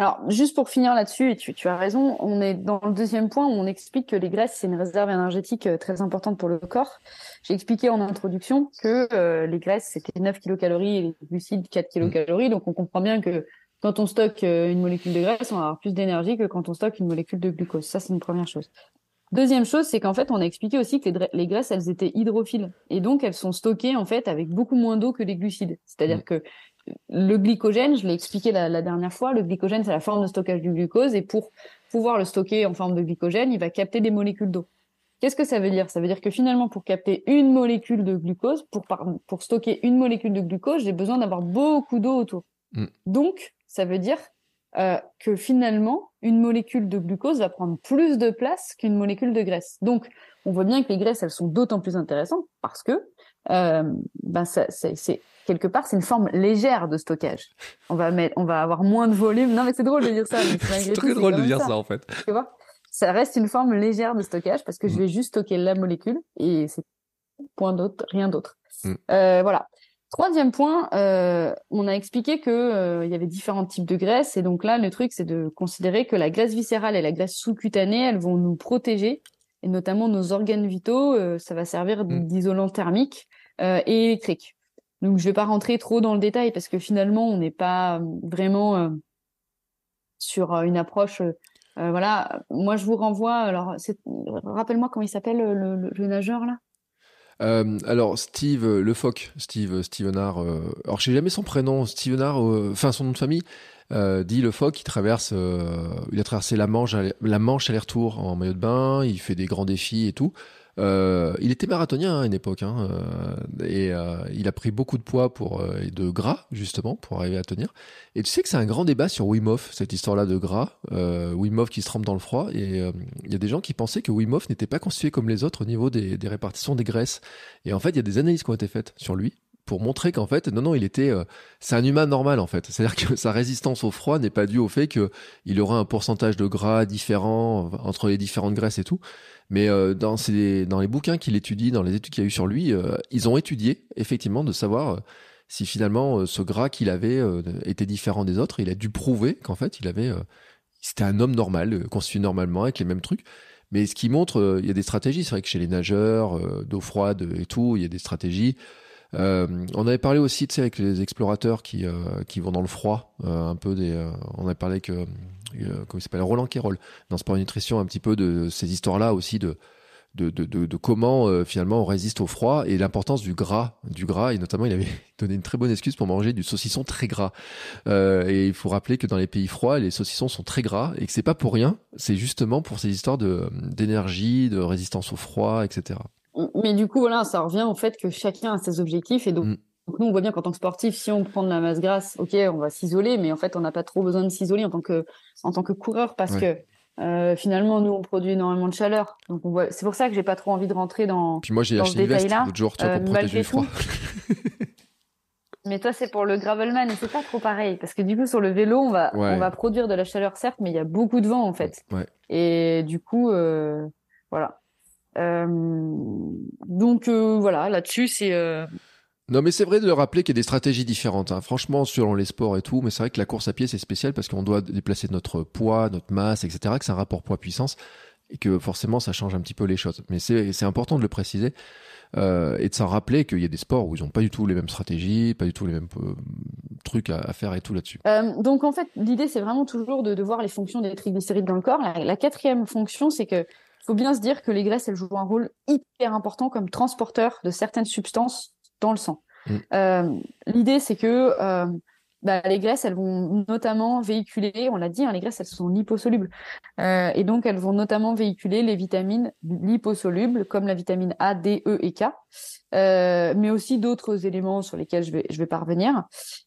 Alors, juste pour finir là-dessus, et tu, tu, as raison, on est dans le deuxième point où on explique que les graisses, c'est une réserve énergétique euh, très importante pour le corps. J'ai expliqué en introduction que euh, les graisses, c'était 9 kilocalories et les glucides, 4 kilocalories. Donc, on comprend bien que quand on stocke euh, une molécule de graisse, on va avoir plus d'énergie que quand on stocke une molécule de glucose. Ça, c'est une première chose. Deuxième chose, c'est qu'en fait, on a expliqué aussi que les, graisses, elles étaient hydrophiles. Et donc, elles sont stockées, en fait, avec beaucoup moins d'eau que les glucides. C'est-à-dire mmh. que le glycogène, je l'ai expliqué la, dernière fois, le glycogène, c'est la forme de stockage du glucose, et pour pouvoir le stocker en forme de glycogène, il va capter des molécules d'eau. Qu'est-ce que ça veut dire? Ça veut dire que finalement, pour capter une molécule de glucose, pour, pour stocker une molécule de glucose, j'ai besoin d'avoir beaucoup d'eau autour. Mm. Donc, ça veut dire euh, que finalement, une molécule de glucose va prendre plus de place qu'une molécule de graisse. Donc, on voit bien que les graisses, elles sont d'autant plus intéressantes parce que euh, ben c'est quelque part, c'est une forme légère de stockage. On va mettre, on va avoir moins de volume. Non, mais c'est drôle de dire ça. c'est très drôle de dire ça. en fait. Tu vois, ça reste une forme légère de stockage parce que je mm. vais juste stocker la molécule et c'est point d'autre, rien d'autre. Mm. Euh, voilà. Troisième point, euh, on a expliqué que euh, il y avait différents types de graisses et donc là le truc c'est de considérer que la graisse viscérale et la graisse sous-cutanée elles vont nous protéger et notamment nos organes vitaux, euh, ça va servir mm. d'isolant thermique et électrique. Donc je vais pas rentrer trop dans le détail parce que finalement on n'est pas vraiment euh, sur euh, une approche. voilà, moi je vous renvoie. Alors rappelle-moi comment il s'appelle le, nageur là? alors Steve Le Foc, Steve Stevenard. alors je sais jamais son prénom, Stevenard. Enfin son nom de famille. dit Le Foc, il traverse, il a traversé la Manche, la Manche aller-retour en maillot de bain. Il fait des grands défis et tout. Euh, il était marathonien hein, à une époque hein, euh, et euh, il a pris beaucoup de poids pour et de gras justement pour arriver à tenir. Et tu sais que c'est un grand débat sur Wim Hof cette histoire-là de gras, Wim Hof qui se trempe dans le froid et il y a des gens qui pensaient que Wim Hof n'était pas constitué comme les autres au niveau des, répartitions des graisses. Et en fait, il y a des analyses qui ont été faites sur lui pour montrer qu'en fait, non, non, il était, c'est un humain normal en fait. C'est-à-dire que sa résistance au froid n'est pas due au fait qu'il aurait un pourcentage de gras différent entre les différentes graisses et tout. Mais euh, dans, les bouquins qu'il étudie, dans les études qu'il y a eu sur lui, euh, ils ont étudié effectivement de savoir euh, si finalement ce gras qu'il avait était différent des autres. Il a dû prouver qu'en fait il avait, c'était un homme normal, constitué normalement avec les mêmes trucs. Mais ce qui montre, il y a des stratégies. C'est vrai que chez les nageurs, d'eau froide et tout, il y a des stratégies. On avait parlé aussi, tu sais, avec les explorateurs qui vont dans le froid, un peu des. on avait parlé que comment il s'appelle Roland Quérol dans Sport et Nutrition, un petit peu de ces histoires-là aussi de de, de, de, comment finalement on résiste au froid et l'importance du gras, du gras et notamment il avait donné une très bonne excuse pour manger du saucisson très gras. et il faut rappeler que dans les pays froids, les saucissons sont très gras et que c'est pas pour rien, c'est justement pour ces histoires de d'énergie, de résistance au froid, etc. Mais du coup, voilà, ça revient au fait que chacun a ses objectifs et donc, mm. Nous, on voit bien qu'en tant que sportif, si on prend de la masse grasse, ok, on va s'isoler, mais en fait, on n'a pas trop besoin de s'isoler en tant que en tant que coureur parce que euh, finalement, nous, on produit énormément de chaleur. Donc, on voit... c'est pour ça que j'ai pas trop envie de rentrer dans. Puis moi, j'ai acheté une veste l'autre jour, tu vois, pour euh, protéger le froid. mais toi, c'est pour le gravelman et c'est pas trop pareil parce que du coup, sur le vélo, on va on va produire de la chaleur certes, mais il y a beaucoup de vent en fait. Ouais. Et du coup, euh, voilà. Euh, donc voilà, là-dessus, c'est non, mais c'est vrai de le rappeler qu'il y a des stratégies différentes. Hein. Franchement, selon les sports et tout, mais c'est vrai que la course à pied, c'est spécial parce qu'on doit déplacer notre poids, notre masse, etc., que c'est un rapport poids-puissance et que forcément, ça change un petit peu les choses. Mais c'est important de le préciser euh, et de s'en rappeler qu'il y a des sports où ils n'ont pas du tout les mêmes stratégies, pas du tout les mêmes trucs à, faire et tout là-dessus. Euh, donc en fait, l'idée, c'est vraiment toujours de, de, voir les fonctions des triglycérides dans le corps. La, la quatrième fonction, c'est que faut bien se dire que les graisses, elles jouent un rôle hyper important comme transporteur de certaines substances dans le sang. Mm. Euh, L'idée, c'est que euh, bah, les graisses, elles vont notamment véhiculer, on l'a dit, hein, les graisses, elles sont liposolubles. Euh, et donc, elles vont notamment véhiculer les vitamines liposolubles, comme la vitamine A, D, E et K, euh, mais aussi d'autres éléments sur lesquels je vais, je vais.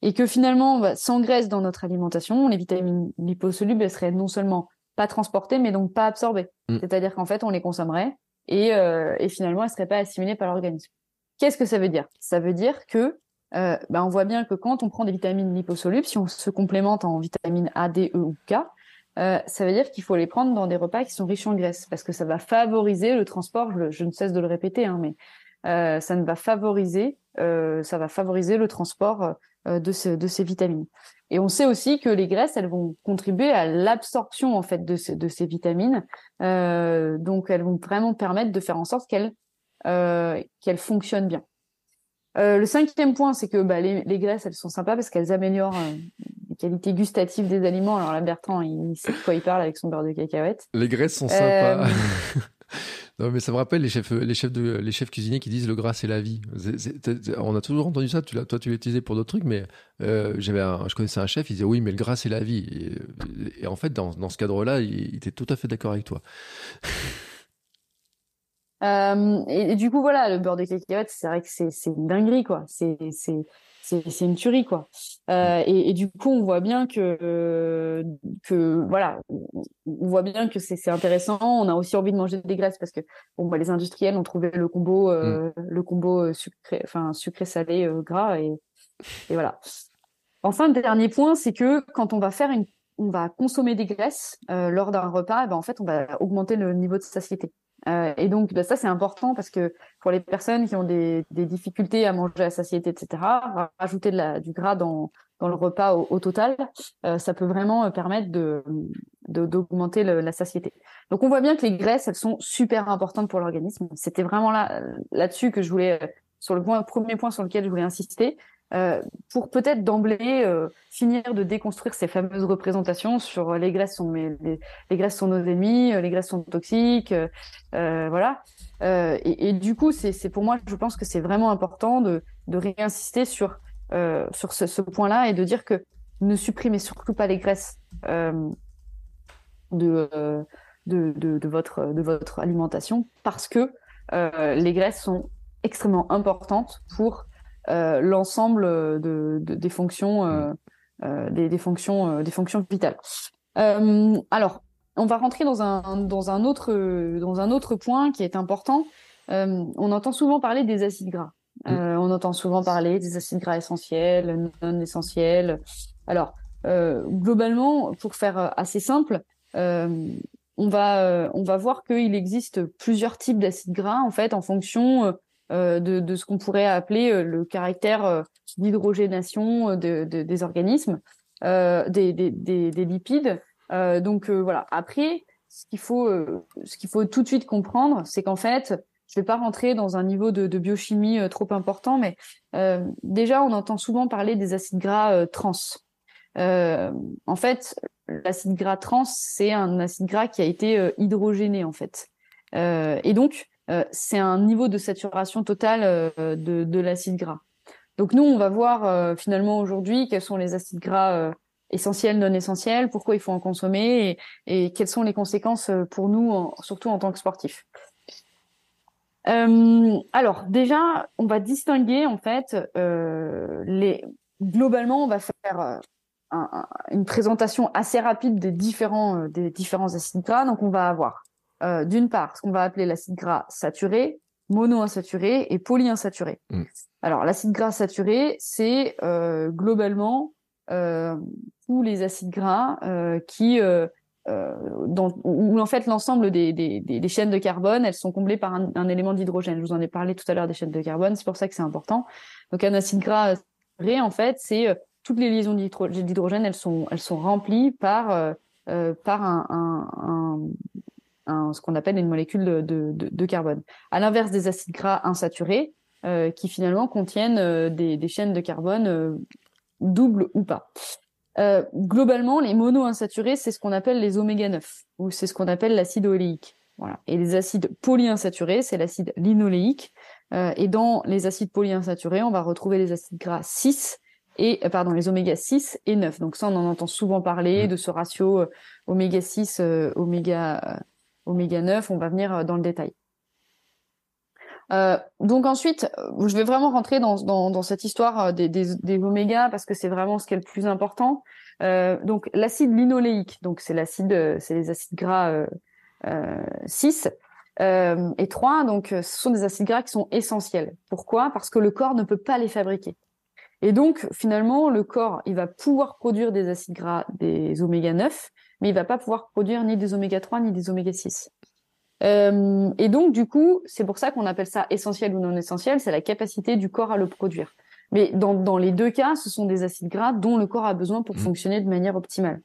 Et que finalement, bah, sans graisse dans notre alimentation, les vitamines liposolubles, elles seraient non seulement pas transportées, mais donc pas absorbées. Mm. C'est-à-dire qu'en fait, on les consommerait et, euh, et finalement, elles seraient pas assimilées par l'organisme. Qu'est-ce que ça veut dire? Ça veut dire que ben on voit bien que quand on prend des vitamines liposolubles, si on se complémente en vitamines A, D, E ou K, ça veut dire qu'il faut les prendre dans des repas qui sont riches en graisse parce que ça va favoriser le transport. Je, ne cesse de le répéter, hein, mais ça ne va favoriser, ça va favoriser le transport de, ces vitamines. Et on sait aussi que les graisses, elles vont contribuer à l'absorption en fait de, ces vitamines. Euh, donc, elles vont vraiment permettre de faire en sorte qu'elles euh, qu'elles fonctionnent bien. Euh, le cinquième point, c'est que bah, les, les, graisses, elles sont sympas parce qu'elles améliorent euh, les qualités gustatives des aliments. Alors là, Bertrand, il, sait de quoi il parle avec son beurre de cacahuète. Les graisses sont sympas. Euh, Non, mais ça me rappelle les chefs, les chefs de, les chefs cuisiniers qui disent le gras c'est la vie. on a toujours entendu ça. Tu toi, tu l'as utilisé pour d'autres trucs, mais euh, j'avais, je connaissais un chef, il disait oui, mais le gras c'est la vie. Et, en fait, dans, dans ce cadre-là, il, était tout à fait d'accord avec toi. Euh, et, du coup, voilà, le beurre de cacahuète, c'est vrai que c'est, une dinguerie, quoi. C'est, une tuerie quoi. Euh, et, et, du coup, on voit bien que que voilà, on voit bien que c'est intéressant. On a aussi envie de manger des graisses parce que bon, bah, les industriels ont trouvé le combo euh, mm. le combo euh, sucré, enfin sucré salé euh, gras et, et voilà. Enfin, le dernier point, c'est que quand on va faire une on va consommer des graisses euh, lors d'un repas, ben, en fait, on va augmenter le niveau de satiété. Euh, et donc, bah, ça, c'est important parce que pour les personnes qui ont des, des, difficultés à manger à satiété, etc., rajouter de la, du gras dans, dans le repas au, total, euh, ça peut vraiment euh, permettre de d'augmenter la satiété. Donc, on voit bien que les graisses, elles sont super importantes pour l'organisme. C'était vraiment là là-dessus que je voulais, sur le point, premier point sur lequel je voulais insister, euh, pour peut-être d'emblée euh, finir de déconstruire ces fameuses représentations sur euh, les graisses sont les, graisses sont nos ennemis, les graisses sont toxiques, voilà. Et, du coup, c'est pour moi, je pense que c'est vraiment important de, réinsister sur sur ce, point-là et de dire que ne supprimez surtout pas les graisses de, de, votre de votre alimentation parce que les graisses sont extrêmement importantes pour l'ensemble de, de, des fonctions, euh, euh, des, des, fonctions, des fonctions vitales. alors, on va rentrer dans un dans un autre dans un autre point qui est important. on entend souvent parler des acides gras. on entend souvent parler des acides gras essentiels, non essentiels. Alors, globalement, pour faire assez simple, on va on va voir qu'il existe plusieurs types d'acides gras en fait en fonction euh, de, de, ce qu'on pourrait appeler euh, le caractère euh, d'hydrogénation de, de, des organismes, des, des, des, lipides. donc voilà. Après, ce qu'il faut, ce qu'il faut tout de suite comprendre, c'est qu'en fait, je vais pas rentrer dans un niveau de, biochimie trop important, mais euh, déjà, on entend souvent parler des acides gras trans. Euh, en fait, l'acide gras trans, c'est un acide gras qui a été hydrogéné en fait. et donc, euh, c'est un niveau de saturation totale euh, de, l'acide gras. Donc nous, on va voir euh, finalement aujourd'hui quels sont les acides gras essentiels, non essentiels, pourquoi il faut en consommer et, quelles sont les conséquences pour nous, surtout en tant que sportifs. alors déjà, on va distinguer en fait. Globalement, on va faire une présentation assez rapide des différents des différents acides gras. Donc on va avoir euh, d'une part, ce qu'on va appeler l'acide gras saturé, monoinsaturé et polyinsaturé. Mm. Alors, l'acide gras saturé, c'est euh, globalement euh, tous les acides gras qui, dans, où en fait l'ensemble des, des, des, chaînes de carbone, elles sont comblées par un, un élément d'hydrogène. Je vous en ai parlé tout à l'heure des chaînes de carbone, c'est pour ça que c'est important. Donc, un acide gras saturé, en fait, c'est toutes les liaisons d'hydrogène, elles sont, elles sont remplies par par un, un, un, ce qu'on appelle une molécule de, de, de, carbone. À l'inverse des acides gras insaturés, euh, qui finalement contiennent euh, des, des, chaînes de carbone euh, doubles ou pas. Globalement, les monoinsaturés, c'est ce qu'on appelle les oméga 9, ou c'est ce qu'on appelle l'acide oléique. Voilà. Et les acides polyinsaturés, c'est l'acide linoléique. et dans les acides polyinsaturés, on va retrouver les acides gras 6 et pardon les oméga 6 et 9. Donc ça on en entend souvent parler mmh. de ce ratio oméga 6 oméga oméga 9, on va venir euh, dans le détail. Euh, donc ensuite, euh, je vais vraiment rentrer dans, cette histoire des oméga parce que c'est vraiment ce qui est le plus important. donc l'acide linoléique, donc c'est l'acide, c'est les acides gras 6 et 3. Donc ce sont des acides gras qui sont essentiels. Pourquoi? Parce que le corps ne peut pas les fabriquer. Et donc, finalement, le corps, il va pouvoir produire des acides gras, des oméga 9, mais il va pas pouvoir produire ni des oméga 3 ni des oméga 6. Euh, et donc, du coup, c'est pour ça qu'on appelle ça essentiel ou non essentiel, c'est la capacité du corps à le produire. Mais dans, dans les deux cas, ce sont des acides gras dont le corps a besoin pour mmh. fonctionner de manière optimale.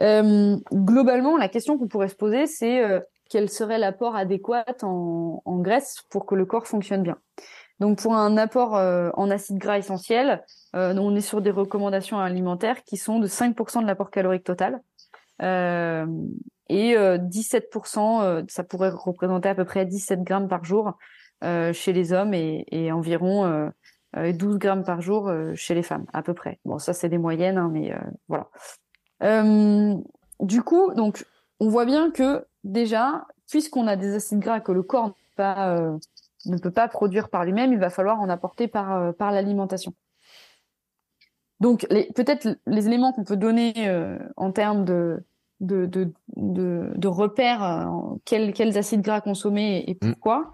Euh, globalement, la question qu'on pourrait se poser, c'est euh, quel serait l'apport adéquat en, en, graisse pour que le corps fonctionne bien? Donc, pour un apport euh, en acides gras essentiels, on est sur des recommandations alimentaires qui sont de 5% de l'apport calorique total. Euh, et 17%, euh, ça pourrait représenter à peu près 17 grammes par jour chez les hommes et, environ 12 grammes par jour chez les femmes, à peu près. Bon, ça c'est des moyennes, hein, mais voilà. du coup, donc, on voit bien que déjà, puisqu'on a des acides gras que le corps ne peut pas produire par lui-même, il va falloir en apporter par, l'alimentation. Donc, peut-être les éléments qu'on peut donner euh, en termes de, de, de, de, de repères, euh, quels, quels, acides gras consommer et, mm. pourquoi.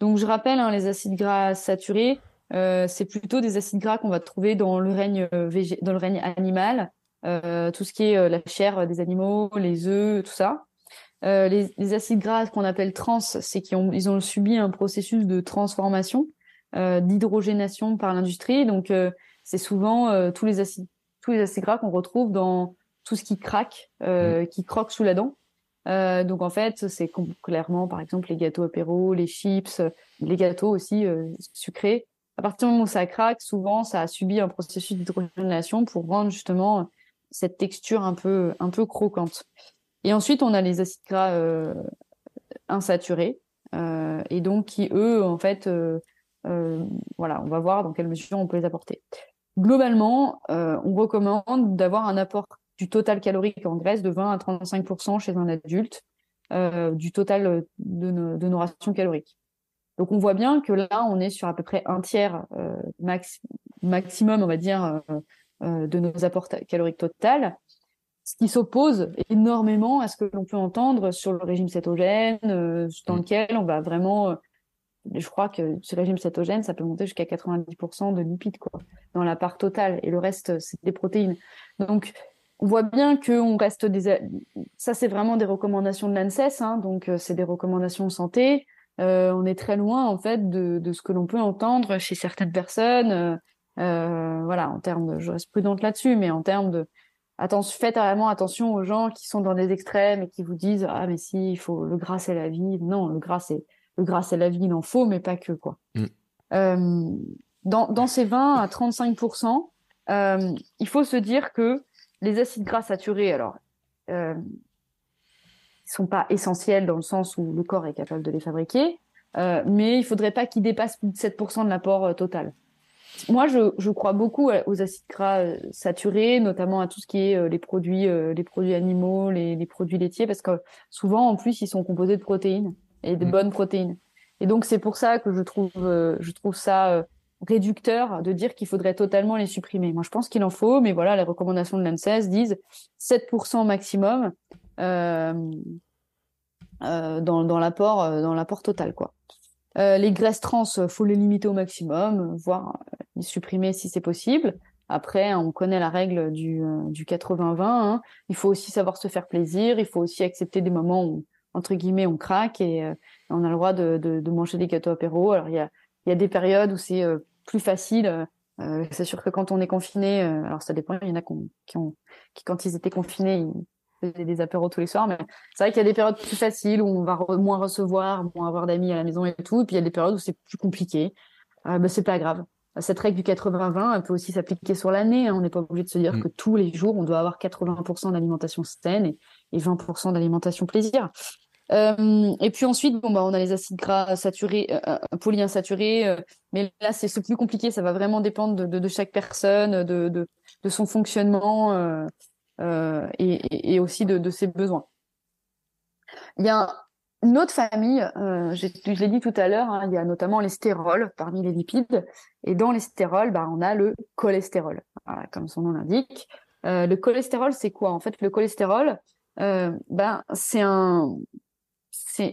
Donc, je rappelle, hein, les acides gras saturés, euh, c'est plutôt des acides gras qu'on va trouver dans le règne, euh, végé dans le règne animal, euh, tout ce qui est la chair des animaux, les œufs, tout ça. Les, les, acides gras qu'on appelle trans, c'est qu'ils ont, ils ont subi un processus de transformation, d'hydrogénation par l'industrie. Donc, c'est souvent euh, tous les acides tous les acides gras qu'on retrouve dans tout ce qui craque, euh, mm. qui croque sous la dent. Euh, donc en fait, c'est clairement par exemple les gâteaux apéro, les chips, les gâteaux aussi sucrés. À partir du moment où ça craque, souvent ça a subi un processus d'hydrogénation pour rendre justement cette texture un peu un peu croquante. Et ensuite, on a les acides gras insaturés et donc qui eux en fait voilà, on va voir dans quelle mesure on peut les apporter globalement, euh, on recommande d'avoir un apport du total calorique en graisse de 20 à 35% chez un adulte euh, du total de nos, rations caloriques. Donc on voit bien que là, on est sur à peu près un tiers euh, maximum, on va dire, de nos apports caloriques total, ce qui s'oppose énormément à ce que l'on peut entendre sur le régime cétogène, dans mmh. lequel on va vraiment je crois que ce régime cétogène, ça peut monter jusqu'à 90% de lipides, quoi, dans la part totale. Et le reste, c'est des protéines. Donc, on voit bien qu'on reste des. Ça, c'est vraiment des recommandations de l'ANSES, hein, donc euh, c'est des recommandations santé. Euh, on est très loin, en fait, de, de ce que l'on peut entendre chez certaines personnes. Euh, euh voilà, en termes de. Je reste prudente là-dessus, mais en termes de. Attention, faites vraiment attention aux gens qui sont dans des extrêmes et qui vous disent ah mais si il faut le gras c'est la vie non le gras c'est le gras à la vie, il en faut, mais pas que quoi. Mm. Euh, dans, dans, ces 20 à 35% euh, il faut se dire que les acides gras saturés, alors, euh, ils sont pas essentiels dans le sens où le corps est capable de les fabriquer, euh, mais il faudrait pas qu'ils dépassent plus de 7% de l'apport euh, total. Moi, je, je, crois beaucoup aux acides gras euh, saturés, notamment à tout ce qui est les produits, les produits animaux, les, les, produits laitiers, parce que souvent, en plus, ils sont composés de protéines et de mm. bonnes protéines. Et donc c'est pour ça que je trouve je trouve ça réducteur de dire qu'il faudrait totalement les supprimer. Moi je pense qu'il en faut, mais voilà les recommandations de l'ANSES disent 7% maximum euh, euh, dans, euh, dans l'apport total quoi. les graisses trans, faut les limiter au maximum, voire les supprimer si c'est possible. Après, on connaît la règle du, du 80-20. Hein. Il faut aussi savoir se faire plaisir. Il faut aussi accepter des moments où entre guillemets, on craque et euh, on a le droit de, de, manger des gâteaux apéro. Alors il y a, y a des périodes où c'est euh, plus facile. Euh, c'est sûr que quand on est confiné, alors ça dépend. Il y en a qui, ont, qui quand ils étaient confinés, ils faisaient des apéros tous les soirs. Mais c'est vrai qu'il y a des périodes plus faciles où on va moins recevoir, moins avoir d'amis à la maison et tout. Et puis il y a des périodes où c'est plus compliqué. Euh, ben, c'est pas grave. Cette règle du 80-20, elle peut aussi s'appliquer sur l'année. Hein. On n'est pas obligé de se dire mm. que tous les jours, on doit avoir 80% d'alimentation saine et, et 20% d'alimentation plaisir. Euh, et puis ensuite, bon, bah, on a les acides gras saturés, euh, euh polyinsaturés, mais là c'est plus compliqué, ça va vraiment dépendre de, chaque personne, de, de, son fonctionnement et, et, aussi de, ses besoins. Il y a une autre famille, je l'ai dit tout à l'heure, hein, il y a notamment les stérols parmi les lipides, et dans les stérols, bah, on a le cholestérol, comme son nom l'indique. le cholestérol, c'est quoi? En fait, le cholestérol, ben, c'est un,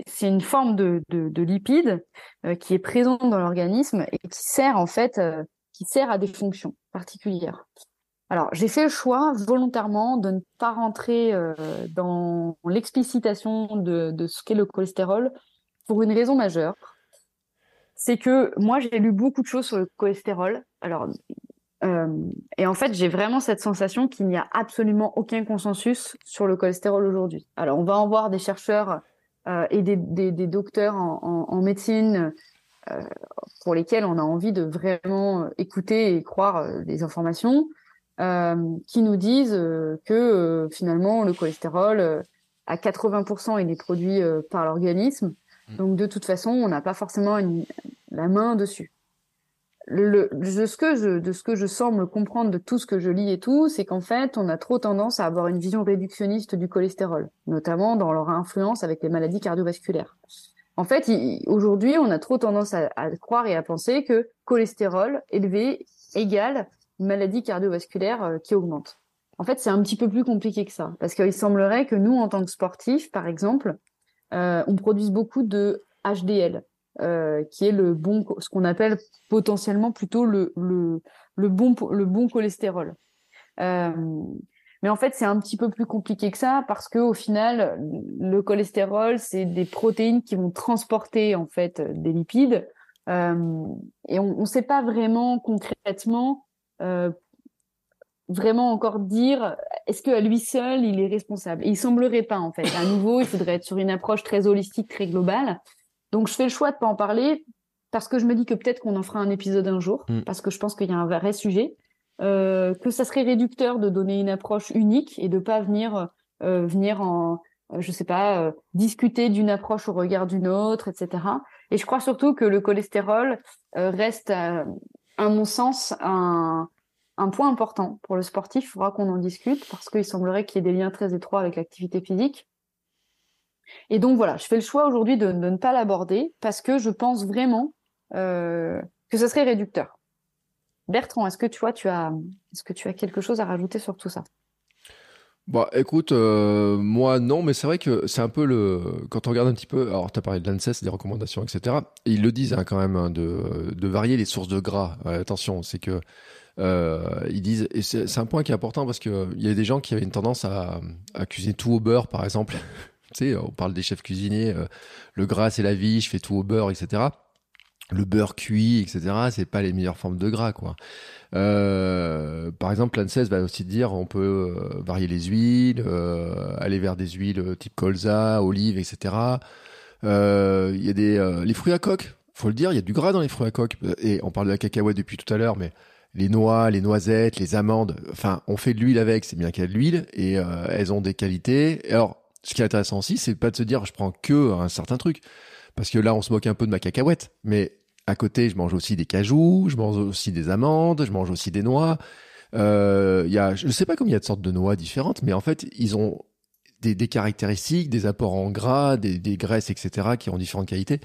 c'est une forme de, de, lipide euh, qui est présente dans l'organisme et qui sert en fait, euh, qui sert à des fonctions. particulière. Alors, j'ai fait le choix volontairement de ne pas rentrer euh, dans l'explicitation de, de, ce qu'est le cholestérol pour une raison majeure. C'est que moi, j'ai lu beaucoup de choses sur le cholestérol. Alors, et en fait, j'ai vraiment cette sensation qu'il n'y a absolument aucun consensus sur le cholestérol aujourd'hui. Alors, on va en voir des chercheurs et des, des, des, docteurs en, en, en médecine euh, pour lesquels on a envie de vraiment écouter et croire des informations. Euh, qui nous disent euh, que euh, finalement le cholestérol à 80% il est produit par l'organisme. Mm. Donc de toute façon, on n'a pas forcément une, la main dessus. De ce que je de ce que je semble comprendre de tout ce que je lis et tout, c'est qu'en fait, on a trop tendance à avoir une vision réductionniste du cholestérol, notamment dans leur influence avec les maladies cardiovasculaires. En fait, aujourd'hui, on a trop tendance à, à, croire et à penser que cholestérol élevé égale maladie cardiovasculaire euh, qui augmente. En fait, c'est un petit peu plus compliqué que ça, parce qu'il semblerait que nous, en tant que sportifs, par exemple, euh, on produise beaucoup de HDL, euh, qui est le bon, ce qu'on appelle potentiellement plutôt le, le, le, bon, le bon cholestérol. Euh, mais en fait, c'est un petit peu plus compliqué que ça parce que au final, le cholestérol, c'est des protéines qui vont transporter en fait des lipides, euh, et on ne sait pas vraiment concrètement euh, vraiment encore dire est-ce que à lui seul il est responsable? Il semblerait pas en fait. À nouveau il faudrait être sur une approche très holistique très globale donc je fais le choix de pas en parler parce que je me dis que peut-être qu'on en fera un épisode un jour mm. parce que je pense qu'il y a un vrai sujet euh, que ça serait réducteur de donner une approche unique et de pas venir euh, venir en je sais pas euh, discuter d'une approche au regard d'une autre etc et je crois surtout que le cholestérol euh, reste à mon sens, un, un point important pour le sportif. Il faudra qu'on en discute parce qu'il semblerait qu'il y ait des liens très étroits avec l'activité physique. Et donc voilà, je fais le choix aujourd'hui de, ne pas l'aborder parce que je pense vraiment euh, que ce serait réducteur. Bertrand, est-ce que tu vois, tu as, est-ce que tu as quelque chose à rajouter sur tout ça? Bon, écoute, euh, moi non, mais c'est vrai que c'est un peu le. Quand on regarde un petit peu, alors tu as parlé de l'ANSES, des recommandations, etc. Et ils le disent hein, quand même, hein, de, varier les sources de gras. attention, c'est que. Euh, ils disent, et c'est un point qui est important parce qu'il y a des gens qui avaient une tendance à, à cuisiner tout au beurre, par exemple. Tu sais, on parle des chefs cuisiniers, euh, le gras c'est la vie, je fais tout au beurre, etc le beurre cuit, etc. C'est pas les meilleures formes de gras, quoi. Euh, par exemple, l'ANSES va aussi dire on peut euh, varier les huiles, euh, aller vers des huiles type colza, olive, etc. Il y a des les fruits à coque. Faut le dire, il y a du gras dans les fruits à coque. Et on parle de la cacahuète depuis tout à l'heure, mais les noix, les noisettes, les amandes, enfin, on fait de l'huile avec, c'est bien qu'il y a de l'huile et elles ont des qualités. alors, ce qui est intéressant aussi, c'est pas de se dire je prends que un certain truc. Parce que là, on se moque un peu de ma cacahuète, mais à côté, je mange aussi des cajous, je mange aussi des amandes, je mange aussi des noix. Euh, y a, je ne sais pas combien il y a de sortes de noix différentes, mais en fait, ils ont des, des caractéristiques, des apports en gras, des, des, graisses, etc., qui ont différentes qualités.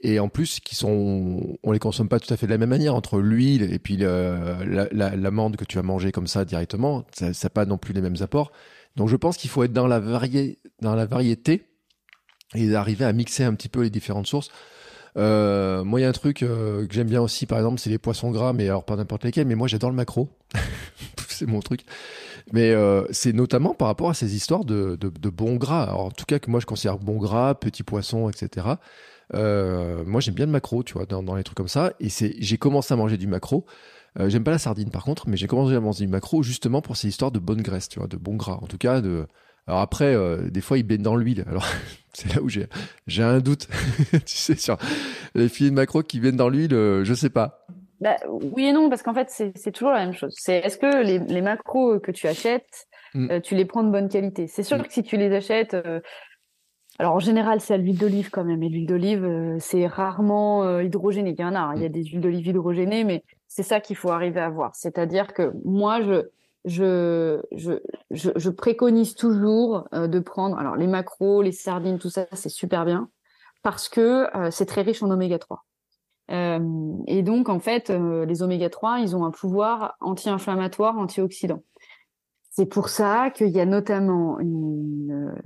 Et en plus, qui sont, on les consomme pas tout à fait de la même manière entre l'huile et puis l'amande la, que tu as mangé comme ça directement. Ça n'a pas non plus les mêmes apports. Donc, je pense qu'il faut être dans la, variété et arriver à mixer un petit peu les différentes sources. Euh, moi, il y a un truc euh, que j'aime bien aussi, par exemple, c'est les poissons gras, mais alors pas n'importe lesquels, mais moi j'adore le macro. c'est mon truc. Mais euh, c'est notamment par rapport à ces histoires de, de, de bon gras. Alors, en tout cas, que moi je considère bon gras, petit poisson, etc. Euh, moi, j'aime bien le macro, tu vois, dans, dans les trucs comme ça. Et j'ai commencé à manger du macro. Euh, j'aime pas la sardine par contre, mais j'ai commencé à manger du macro justement pour ces histoires de bonne graisse, tu vois, de bon gras. En tout cas, de alors après, euh, des fois, ils baignent dans l'huile. Alors, c'est là où j'ai, j'ai un doute. tu sais, sur les filets de macro qui viennent dans l'huile, euh, je sais pas. Bah, oui et non, parce qu'en fait, c'est, toujours la même chose. C'est est-ce que les, les macros que tu achètes, mm. euh, tu les prends de bonne qualité? C'est sûr mm. que si tu les achètes, euh, alors en général, c'est à l'huile d'olive quand même. Et l'huile d'olive, c'est rarement hydrogéné. Il y en a, hein. il y a mm. des huiles d'olive hydrogénées, mais c'est ça qu'il faut arriver à voir. C'est-à-dire que moi, je préconise toujours euh, de prendre, alors les macros, les sardines, tout ça, c'est super bien, parce que euh, c'est très riche en oméga 3. Euh, et donc, en fait, les oméga 3, ils ont un pouvoir anti-inflammatoire, antioxydant. C'est pour ça qu'il y a notamment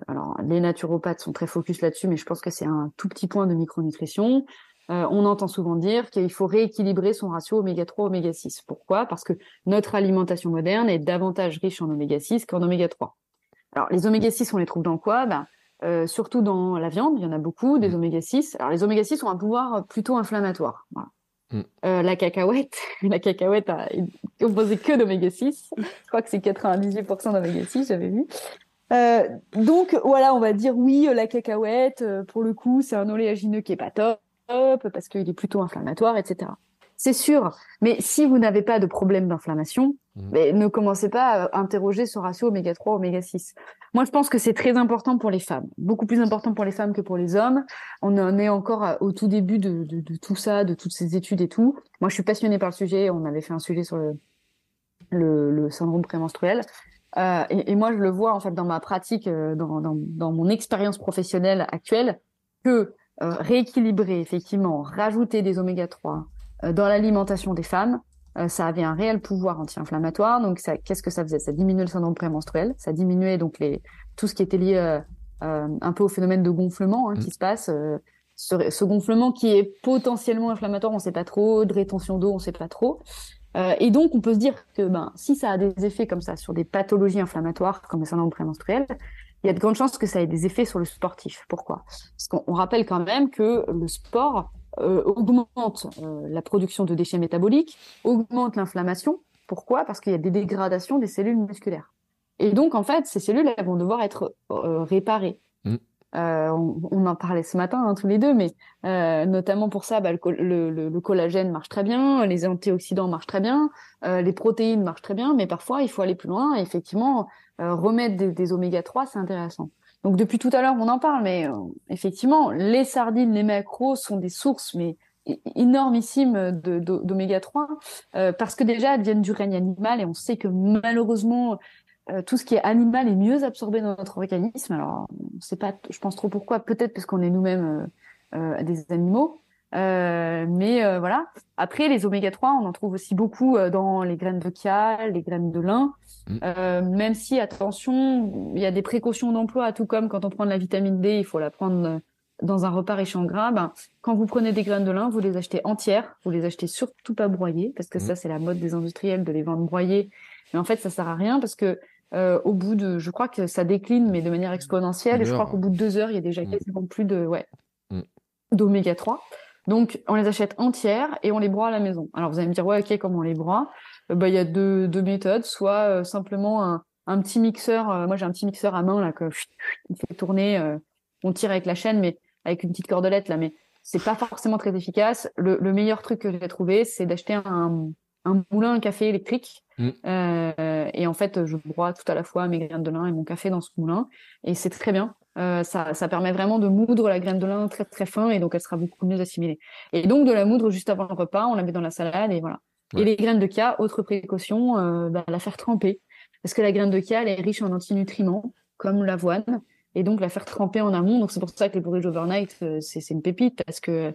alors les naturopathes sont très focus là-dessus, mais je pense que c'est un tout petit point de micronutrition. On entend souvent dire qu'il faut rééquilibrer son ratio oméga 3 oméga 6. Pourquoi? Parce que notre alimentation moderne est davantage riche en oméga 6 qu'en oméga 3. Alors les oméga 6, on les trouve dans quoi? Ben, euh, surtout dans la viande, il y en a beaucoup, des mm. oméga 6. Alors les oméga 6 ont un pouvoir plutôt inflammatoire. Voilà. Mm. Euh, la cacahuète, la cacahuète est composée que d'oméga 6. Je crois que c'est 98% d'oméga 6, j'avais vu. Euh, donc voilà, on va dire oui, la cacahuète, euh, pour le coup, c'est un oléagineux qui est pas top parce qu'il est plutôt inflammatoire, etc c'est sûr. Mais si vous n'avez pas de problème d'inflammation, mmh. ne commencez pas à interroger ce ratio oméga 3, oméga 6. Moi, je pense que c'est très important pour les femmes, beaucoup plus important pour les femmes que pour les hommes. On en est encore au tout début de, tout ça, de toutes ces études et tout. Moi, je suis passionnée par le sujet. On avait fait un sujet sur le, syndrome prémenstruel. Euh, et, moi, je le vois en fait dans ma pratique, euh, dans, mon expérience professionnelle actuelle, que euh, rééquilibrer effectivement, rajouter des oméga 3, euh, dans l'alimentation des femmes, euh, ça avait un réel pouvoir anti-inflammatoire. Donc, qu'est-ce que ça faisait? Ça diminuait le syndrome prémenstruel, ça diminuait donc les, tout ce qui était lié euh, un peu au phénomène de gonflement hein, qui mmh. se passe. Ce, ce, gonflement qui est potentiellement inflammatoire, on ne sait pas trop, de rétention d'eau, on ne sait pas trop. et donc, on peut se dire que ben, si ça a des effets comme ça sur des pathologies inflammatoires comme le syndrome prémenstruel, il y a de grandes chances que ça ait des effets sur le sportif. Pourquoi? Parce qu'on rappelle quand même que le sport euh, augmente euh, la production de déchets métaboliques, augmente l'inflammation. Pourquoi? Parce qu'il y a des dégradations des cellules musculaires. Et donc, en fait, ces cellules, elles vont devoir être euh, réparées. Mm. On, en parlait ce matin hein, tous les deux, mais notamment pour ça, bah, le, collagène marche très bien, les antioxydants marchent très bien, les protéines marchent très bien, mais parfois il faut aller plus loin. Et effectivement, remettre des, des oméga 3, c'est intéressant. Donc depuis tout à l'heure, on en parle, mais euh, effectivement, les sardines, les macros sont des sources, mais énormissimes d'oméga 3 euh, parce que déjà elles viennent du règne animal et on sait que malheureusement euh, tout ce qui est animal est mieux absorbé dans notre organisme. Alors on sait pas je pense trop pourquoi. Peut-être parce qu'on est nous-mêmes des animaux euh, mais euh, voilà. Après, les oméga 3, on en trouve aussi beaucoup euh, dans les graines de chia, les graines de lin. Mm. même si, attention, il y a des précautions d'emploi, tout comme quand on prend de la vitamine D, il faut la prendre dans un repas riche en gras. Ben, quand vous prenez des graines de lin, vous les achetez entières. Vous les achetez surtout pas broyées, parce que mm. ça, c'est la mode des industriels de les vendre broyées. Mais en fait, ça sert à rien parce que au bout de, je crois que ça décline, mais de manière exponentielle. Et je crois qu'au bout de deux heures, il y a déjà mm. quasiment plus de, ouais, d'oméga 3. Donc, on les achète entières et on les broie à la maison. Alors, vous allez me dire, ouais, ok, comment on les broie? Euh, Bah, il y a deux, méthodes. Soit euh, simplement un, petit mixeur. Euh, moi, j'ai un petit mixeur à main là que on fait tourner. on tire avec la chaîne, mais avec une petite cordelette là. Mais c'est pas forcément très efficace. Le meilleur truc que j'ai trouvé, c'est d'acheter un, un moulin à café électrique. Mm. et en fait, je broie tout à la fois mes graines de lin et mon café dans ce moulin. Et c'est très bien. Euh, ça, ça, permet vraiment de moudre la graine de lin très très fin et donc elle sera beaucoup mieux assimilée. Et donc de la moudre juste avant le repas, on la met dans la salade et voilà. Et les graines de kia, autre précaution, euh, bah, la faire tremper parce que la graine de kia elle est riche en antinutriments comme l'avoine et donc la faire tremper en amont. Donc c'est pour ça que les porridge overnight euh, c'est une pépite parce que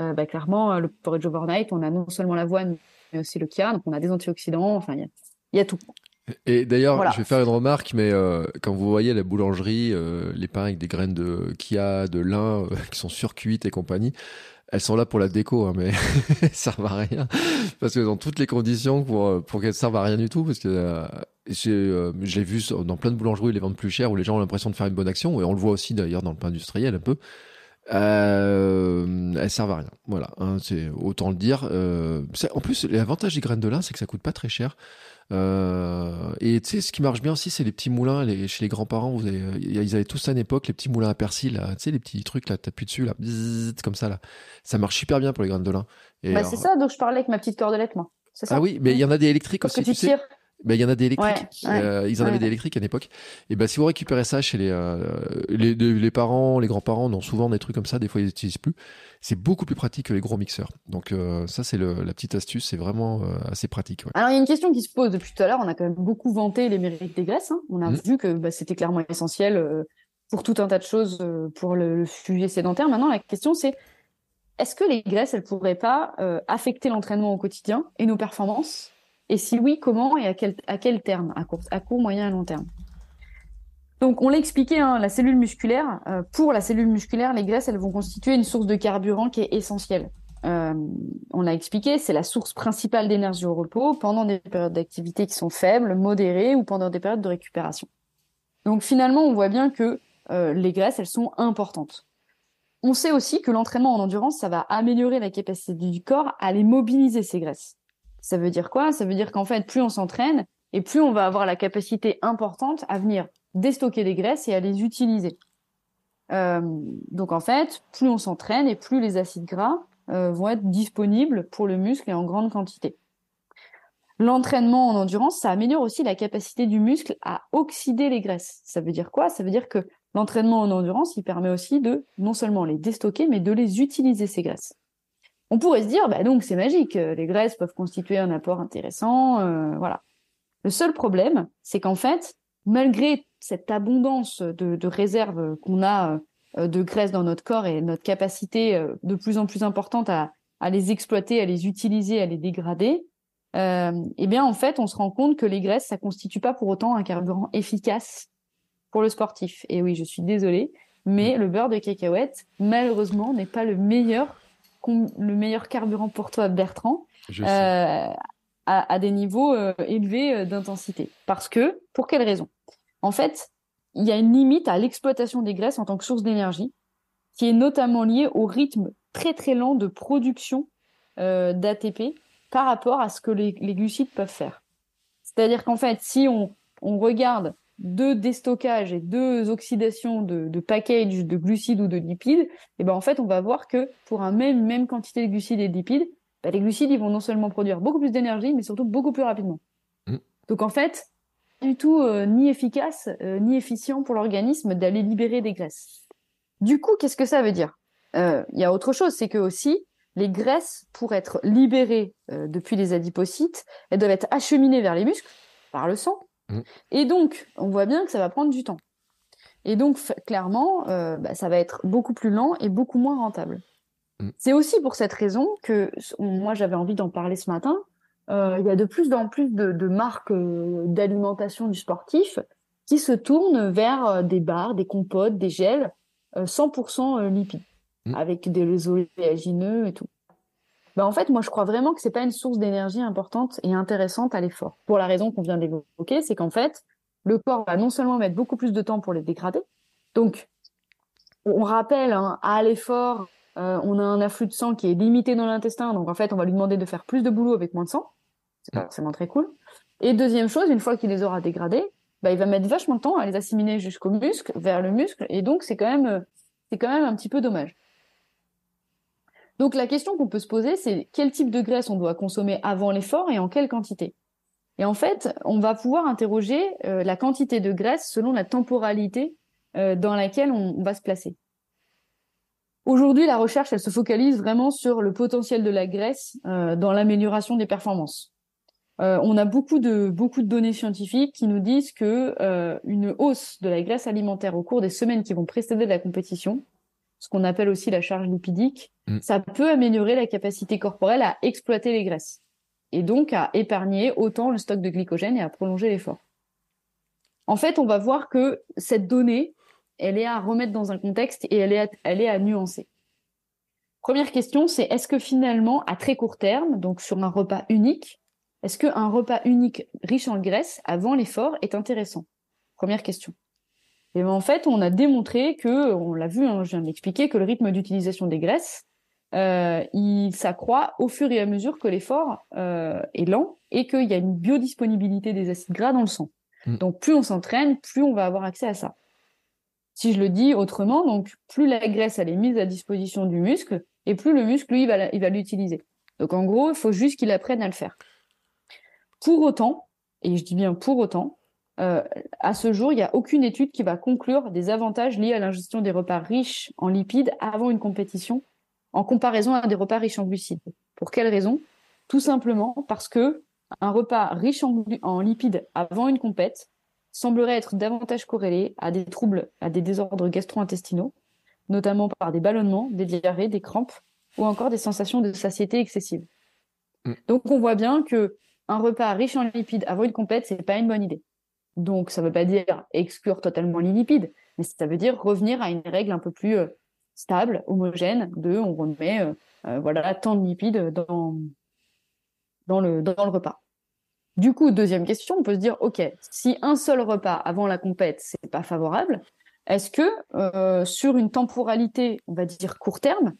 euh, bah, clairement le porridge overnight on a non seulement l'avoine mais aussi le kia donc on a des antioxydants. Enfin il y a, y a tout. Et d'ailleurs, je vais faire une remarque, mais euh, quand vous voyez la boulangerie, euh, les pains avec des graines de kia, de lin, euh, qui sont surcuites et compagnie, elles sont là pour la déco, hein, mais elles servent à rien. Parce que dans toutes les conditions pour, pour qu'elles servent à rien du tout, parce que j'ai vu dans plein de boulangeries, ils les vendent plus cher, où les gens ont l'impression de faire une bonne action, et on le voit aussi d'ailleurs dans le pain industriel un peu. Euh, elles servent à rien. Voilà, hein, c'est autant le dire. en plus, l'avantage des graines de lin, c'est que ça coûte pas très cher. Euh, et tu sais, ce qui marche bien aussi, c'est les petits moulins les, chez les grands-parents. Vous avez, ils avaient tous ça à une époque, les petits moulins à persil, là, tu sais, les petits trucs là, t'appuies dessus, là, comme ça, là. Ça marche super bien pour les graines de lin. bah, c'est ça, donc je parlais avec ma petite cordelette, moi. Ça ah oui, mais il y en a des électriques aussi. Que tu, tires. Ben, il y en a des électriques. Euh, ils en avaient des électriques à l'époque. Et ben, si vous récupérez ça chez les, euh, les, les, parents, les grands-parents, ont souvent des trucs comme ça. Des fois, ils n'utilisent plus. C'est beaucoup plus pratique que les gros mixeurs. Donc, euh, ça, c'est la petite astuce. C'est vraiment assez pratique. Alors, il y a une question qui se pose depuis tout à l'heure. On a quand même beaucoup vanté les mérites des graisses. Hein. On a mmh. vu que bah, c'était clairement essentiel pour tout un tas de choses pour le, le sujet sédentaire. Maintenant, la question, c'est est-ce que les graisses, elles pourraient pas affecter l'entraînement au quotidien et nos performances? Et si oui, comment et à quel, à quel terme? À court, à court, moyen et long terme Donc, on l'a expliqué, hein, la cellule musculaire, euh, pour la cellule musculaire, les graisses, elles vont constituer une source de carburant qui est essentielle. Euh, on l'a expliqué, c'est la source principale d'énergie au repos pendant des périodes d'activité qui sont faibles, modérées ou pendant des périodes de récupération. Donc finalement, on voit bien que euh, les graisses, elles sont importantes. On sait aussi que l'entraînement en endurance, ça va améliorer la capacité du corps à les mobiliser, ces graisses. Ça veut dire quoi? Ça veut dire qu'en fait, plus on s'entraîne et plus on va avoir la capacité importante à venir déstocker des graisses et à les utiliser. Euh, donc en fait, plus on s'entraîne et plus les acides gras euh, vont être disponibles pour le muscle et en grande quantité. L'entraînement en endurance, ça améliore aussi la capacité du muscle à oxyder les graisses. Ça veut dire quoi? Ça veut dire que l'entraînement en endurance, il permet aussi de non seulement les déstocker, mais de les utiliser, ces graisses. On pourrait se dire, bah donc c'est magique, euh, les graisses peuvent constituer un apport intéressant, euh, voilà. Le seul problème, c'est qu'en fait, malgré cette abondance de, réserves qu'on a euh, de graisse dans notre corps et notre capacité de plus en plus importante à, les exploiter, à les utiliser, à les dégrader, eh bien en fait, on se rend compte que les graisses, ça constitue pas pour autant un carburant efficace pour le sportif. Et oui, je suis désolée, mais le beurre de cacahuète, malheureusement, n'est pas le meilleur le meilleur carburant pour toi, Bertrand, euh, à, des niveaux euh, élevés euh, d'intensité. Parce que, pour quelle raison? En fait, il y a une limite à l'exploitation des graisses en tant que source d'énergie, qui est notamment liée au rythme très très lent de production d'ATP par rapport à ce que les, glucides peuvent faire. C'est-à-dire qu'en fait, si on, regarde deux déstockages et deux oxydations de, de package de glucides ou de lipides, et eh ben en fait, on va voir que pour un même même quantité de glucides et de lipides, ben, les glucides ils vont non seulement produire beaucoup plus d'énergie, mais surtout beaucoup plus rapidement. Mm. Donc en fait, du tout euh, ni efficace euh, ni efficient pour l'organisme d'aller libérer des graisses. Du coup, qu'est-ce que ça veut dire? Euh, Il y a autre chose, c'est que aussi les graisses, pour être libérées euh, depuis les adipocytes, elles doivent être acheminées vers les muscles par le sang. Mmh. Et donc, on voit bien que ça va prendre du temps. Et donc, clairement, euh, bah, ça va être beaucoup plus lent et beaucoup moins rentable. Mmh. C'est aussi pour cette raison que moi, j'avais envie d'en parler ce matin. Euh, il y a de plus en plus de, de marques d'alimentation du sportif qui se tournent vers des bars, des compotes, des gels 100% lipides. Mm. avec des oléagineux et tout. Ben en fait, moi, je crois vraiment que c'est pas une source d'énergie importante et intéressante à l'effort. Pour la raison qu'on vient d'évoquer, c'est qu'en fait, le corps va non seulement mettre beaucoup plus de temps pour les dégrader. Donc, on rappelle, hein, à l'effort, euh, on a un afflux de sang qui est limité dans l'intestin. Donc, en fait, on va lui demander de faire plus de boulot avec moins de sang. C'est pas forcément très cool. Et deuxième chose, une fois qu'il les aura dégradés, bah, il va mettre vachement de temps à les assimiler jusqu'au muscle, vers le muscle. Et donc, c'est quand même, c'est quand même un petit peu dommage. Donc la question qu'on peut se poser, c'est quel type de graisse on doit consommer avant l'effort et en quelle quantité? Et en fait, on va pouvoir interroger euh, la quantité de graisse selon la temporalité euh, dans laquelle on, va se placer. Aujourd'hui, la recherche, elle se focalise vraiment sur le potentiel de la graisse euh, dans l'amélioration des performances. on a beaucoup de beaucoup de données scientifiques qui nous disent que une hausse de la graisse alimentaire au cours des semaines qui vont précéder la compétition ce qu'on appelle aussi la charge lipidique, mm. ça peut améliorer la capacité corporelle à exploiter les graisses et donc à épargner autant le stock de glycogène et à prolonger l'effort. En fait, on va voir que cette donnée, elle est à remettre dans un contexte et elle est à, elle est à nuancer. Première question, c'est est-ce que finalement, à très court terme, donc sur un repas unique, est-ce qu'un repas unique riche en graisse avant l'effort est intéressant? Première question. Et ben, en fait, on a démontré que, on l'a vu, hein, je viens d'expliquer, que le rythme d'utilisation des graisses, euh, il s'accroît au fur et à mesure que l'effort euh, est lent et qu'il y a une biodisponibilité des acides gras dans le sang. Mm. Donc plus on s'entraîne, plus on va avoir accès à ça. Si je le dis autrement, donc plus la graisse elle est mise à disposition du muscle et plus le muscle lui il va l'utiliser. Donc en gros, il faut juste qu'il apprenne à le faire. Pour autant, et je dis bien pour autant, euh, à ce jour, il n'y a aucune étude qui va conclure des avantages liés à l'ingestion des repas riches en lipides avant une compétition en comparaison à des repas riches en glucides. Pour quelle raison? Tout simplement parce que un repas riche en, lipides avant une compète semblerait être davantage corrélé à des troubles, à des désordres gastro-intestinaux, notamment par des ballonnements, des diarrhées, des crampes ou encore des sensations de satiété excessive. Mm. Donc on voit bien que un repas riche en lipides avant une compète, c'est pas une bonne idée. Donc, ça ne veut pas dire exclure totalement les lipides, mais ça veut dire revenir à une règle un peu plus stable, homogène, de on remet voilà tant de lipides dans, le, repas. Du coup, deuxième question, on peut se dire, OK, si un seul repas avant la compète, c'est pas favorable, est-ce que euh, sur une temporalité, on va dire court terme,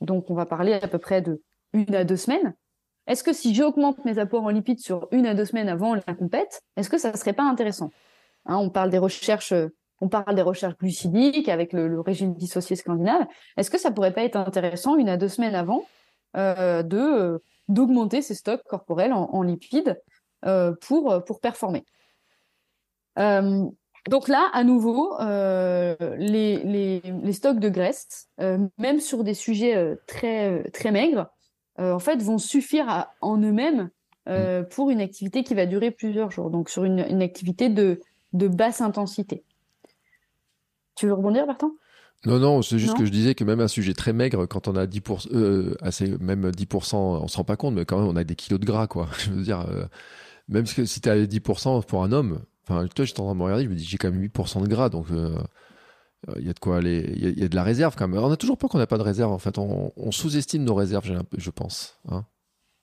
donc on va parler à peu près de une à deux semaines, est-ce que si j'augmente mes apports en lipides sur une à deux semaines avant la compète, est-ce que ça serait pas intéressant? Hein, On parle des recherches, on parle des recherches glucidiques avec le, régime dissocié scandinave. Est-ce que ça pourrait pas être intéressant une à deux semaines avant euh, de d'augmenter ses stocks corporels en lipides euh, pour, euh, performer? Euh, donc là, à nouveau, les, stocks de graisse, même sur des sujets très maigres, en fait, vont suffire à, en eux-mêmes mm. pour une activité qui va durer plusieurs jours. Donc sur une, une activité de, de basse intensité. Tu veux rebondir, Bertrand? Non, non, c'est juste que je disais que même un sujet très maigre, quand on a 10%, euh, assez, même 10%, on se rend pas compte, mais quand même, on a des kilos de gras, quoi. Je veux dire, même si tu as 10% pour un homme, enfin, toi, j'étais en train de me regarder, je me dis, j'ai quand même 8% de gras, donc euh, il y a de quoi aller, il y, a de la réserve quand même. On a toujours peur qu'on n'a pas de réserve, en fait, on, sous-estime nos réserves, je pense. Hein.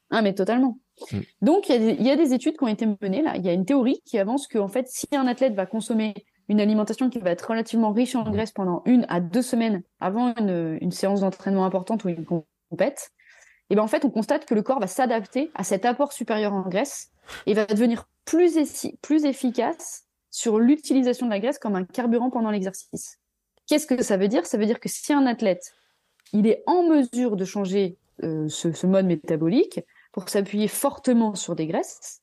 Ah, mais totalement. Mm. Donc, il y, a des études qui ont été menées là. Il y a une théorie qui avance que, en fait, si un athlète va consommer une alimentation qui va être relativement riche en graisse pendant une à deux semaines avant une, une séance d'entraînement importante ou une compète, et eh ben en fait, on constate que le corps va s'adapter à cet apport supérieur en graisse et va devenir plus, plus efficace sur l'utilisation de la graisse comme un carburant pendant l'exercice. Qu'est-ce que ça veut dire? Ça veut dire que si un athlète il est en mesure de changer euh, ce, mode métabolique pour s'appuyer fortement sur des graisses,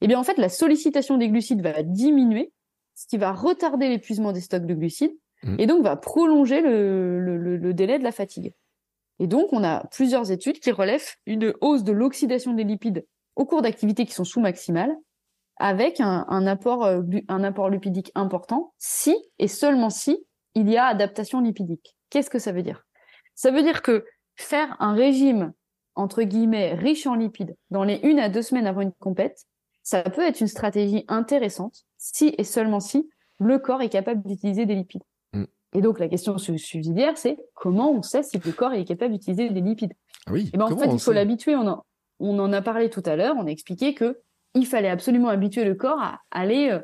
eh bien en fait la sollicitation des glucides va diminuer, ce qui va retarder l'épuisement des stocks de glucides mmh. et donc va prolonger le délai de la fatigue. Et donc on a plusieurs études qui relèvent une hausse de l'oxydation des lipides au cours d'activités qui sont sous-maximales, avec un, apport, euh, un apport lipidique important, si et seulement si il y a adaptation lipidique. Qu'est-ce que ça veut dire? Ça veut dire que faire un régime, entre guillemets, riche en lipides dans les une à deux semaines avant une compète, ça peut être une stratégie intéressante si et seulement si le corps est capable d'utiliser des lipides. Mm. Et donc la question subsidiaire, c'est comment on sait si le corps est capable d'utiliser des lipides? Ah Oui. Et ben en fait, il faut l'habituer. On en, on en a parlé tout à l'heure, on a expliqué que il fallait absolument habituer le corps à aller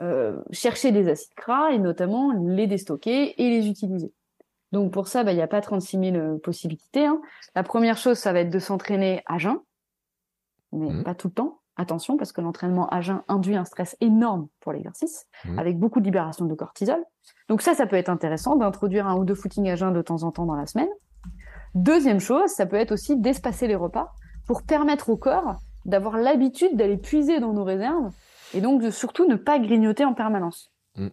euh, chercher des acides gras et notamment les déstocker et les utiliser. Donc pour ça, bah, il n'y a pas 36 000 euh, possibilités. Hein. La première chose, ça va être de s'entraîner à jeun, mais mmh. pas tout le temps. Attention, parce que l'entraînement à jeun induit un stress énorme pour l'exercice, mmh. avec beaucoup de libération de cortisol. Donc ça, ça peut être intéressant d'introduire un ou deux footings à jeun de temps en temps dans la semaine. Deuxième chose, ça peut être aussi d'espacer les repas pour permettre au corps d'avoir l'habitude d'aller puiser dans nos réserves et donc de surtout ne pas grignoter en permanence. Mm.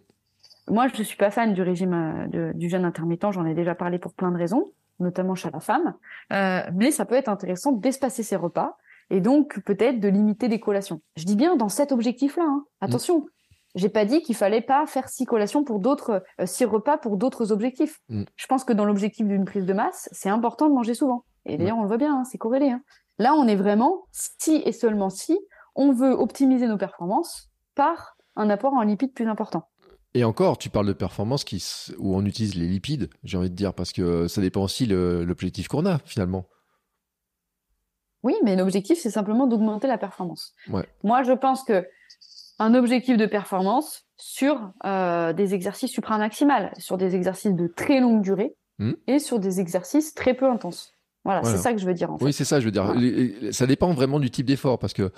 Moi, je ne suis pas fan du régime euh, du jeûne intermittent, j'en ai déjà parlé pour plein de raisons, notamment chez la femme, euh, mais ça peut être intéressant d'espacer ses repas et donc peut-être de limiter les collations. Je dis bien dans cet objectif-là, hein. Mm. attention. J'ai pas dit qu'il fallait pas faire six collations pour d'autres, euh, six repas pour d'autres objectifs. Mm. Je pense que dans l'objectif d'une prise de masse, c'est important de manger souvent. Et d'ailleurs, on le voit bien, hein, c'est corrélé. Hein. Là, on est vraiment, si et seulement si, on veut optimiser nos performances par un apport en lipides plus important. Et encore, tu parles de performance qui, où on utilise les lipides, j'ai envie de dire, parce que ça dépend aussi de l'objectif qu'on a finalement. Oui, mais l'objectif, c'est simplement d'augmenter la performance. Moi, je pense que un objectif de performance sur euh, des exercices supramaximales, sur des exercices de très longue durée hmm. et sur des exercices très peu intenses. Voilà, c'est ça que je veux dire. En fait. Oui, c'est ça, je veux dire. Ça dépend vraiment du type d'effort parce que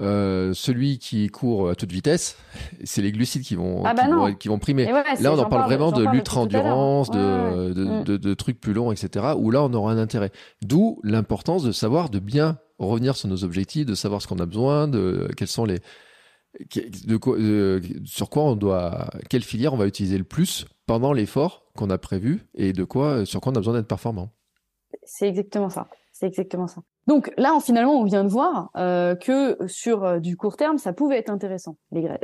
euh, celui qui court à toute vitesse, c'est les glucides qui vont, ah bah qui, vont primer. là, on en parle vraiment de l'ultra-endurance, de, de, de, trucs plus longs, etc. Où là, on aura un intérêt. D'où l'importance de savoir, de bien revenir sur nos objectifs, de savoir ce qu'on a besoin, de quels sont les, de, sur quoi on doit, quelle filière on va utiliser le plus pendant l'effort qu'on a prévu et de quoi, sur quoi on a besoin d'être performant. C'est exactement ça. C'est exactement ça. Donc là, finalement, on vient de voir euh, que sur euh, du court terme, ça pouvait être intéressant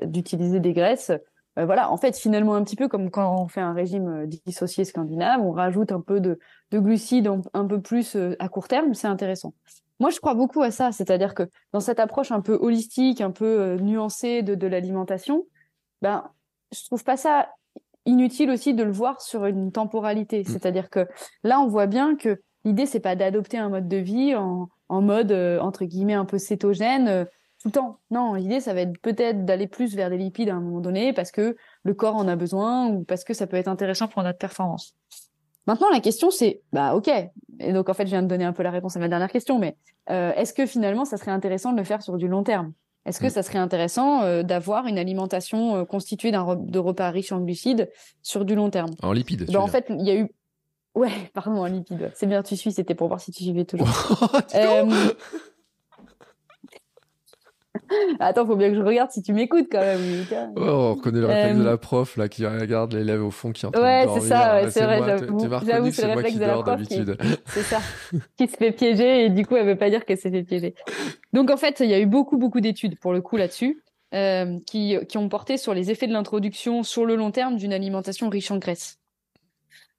d'utiliser des graisses. Euh, voilà, en fait, finalement, un petit peu comme quand on fait un régime dissocié scandinave, on rajoute un peu de, glucides un, peu plus à court terme, c'est intéressant. Moi, je crois beaucoup à ça, c'est-à-dire que dans cette approche un peu holistique, un peu nuancée de, de l'alimentation, ben, je trouve pas ça inutile aussi de le voir sur une temporalité. Mm. C'est-à-dire que là, on voit bien que l'idée, c'est pas d'adopter un mode de vie en, en mode, euh, entre guillemets, un peu cétogène euh, tout le temps. Non, l'idée, ça va être peut-être d'aller plus vers des lipides à un moment donné parce que le corps en a besoin ou parce que ça peut être intéressant pour notre performance. Maintenant, la question, c'est, bah, ok. Et donc, en fait, je viens de donner un peu la réponse à ma dernière question, mais euh, est-ce que finalement, ça serait intéressant de le faire sur du long terme? Est-ce que mm. ça serait intéressant euh, d'avoir une alimentation euh, constituée d'un de repas riches en glucides sur du long terme? En lipides. Ben, en fait, il y a eu Ouais, pardon, en lipides. C'est bien, tu suis, c'était pour voir si tu suivais toujours. Attends, faut bien que je regarde si tu m'écoutes quand même. Oh, on reconnaît le réflexe de la prof là qui regarde l'élève au fond qui est en train ouais, de c'est ça, ouais, c'est vrai. J'avoue, c'est le réflexe de la prof qui, c'est ça, qui se fait piéger et du coup, elle veut pas dire qu'elle s'est fait piéger. Donc en fait, il y a eu beaucoup beaucoup d'études pour le coup là-dessus. Euh, qui, qui ont porté sur les effets de l'introduction sur le long terme d'une alimentation riche en graisse.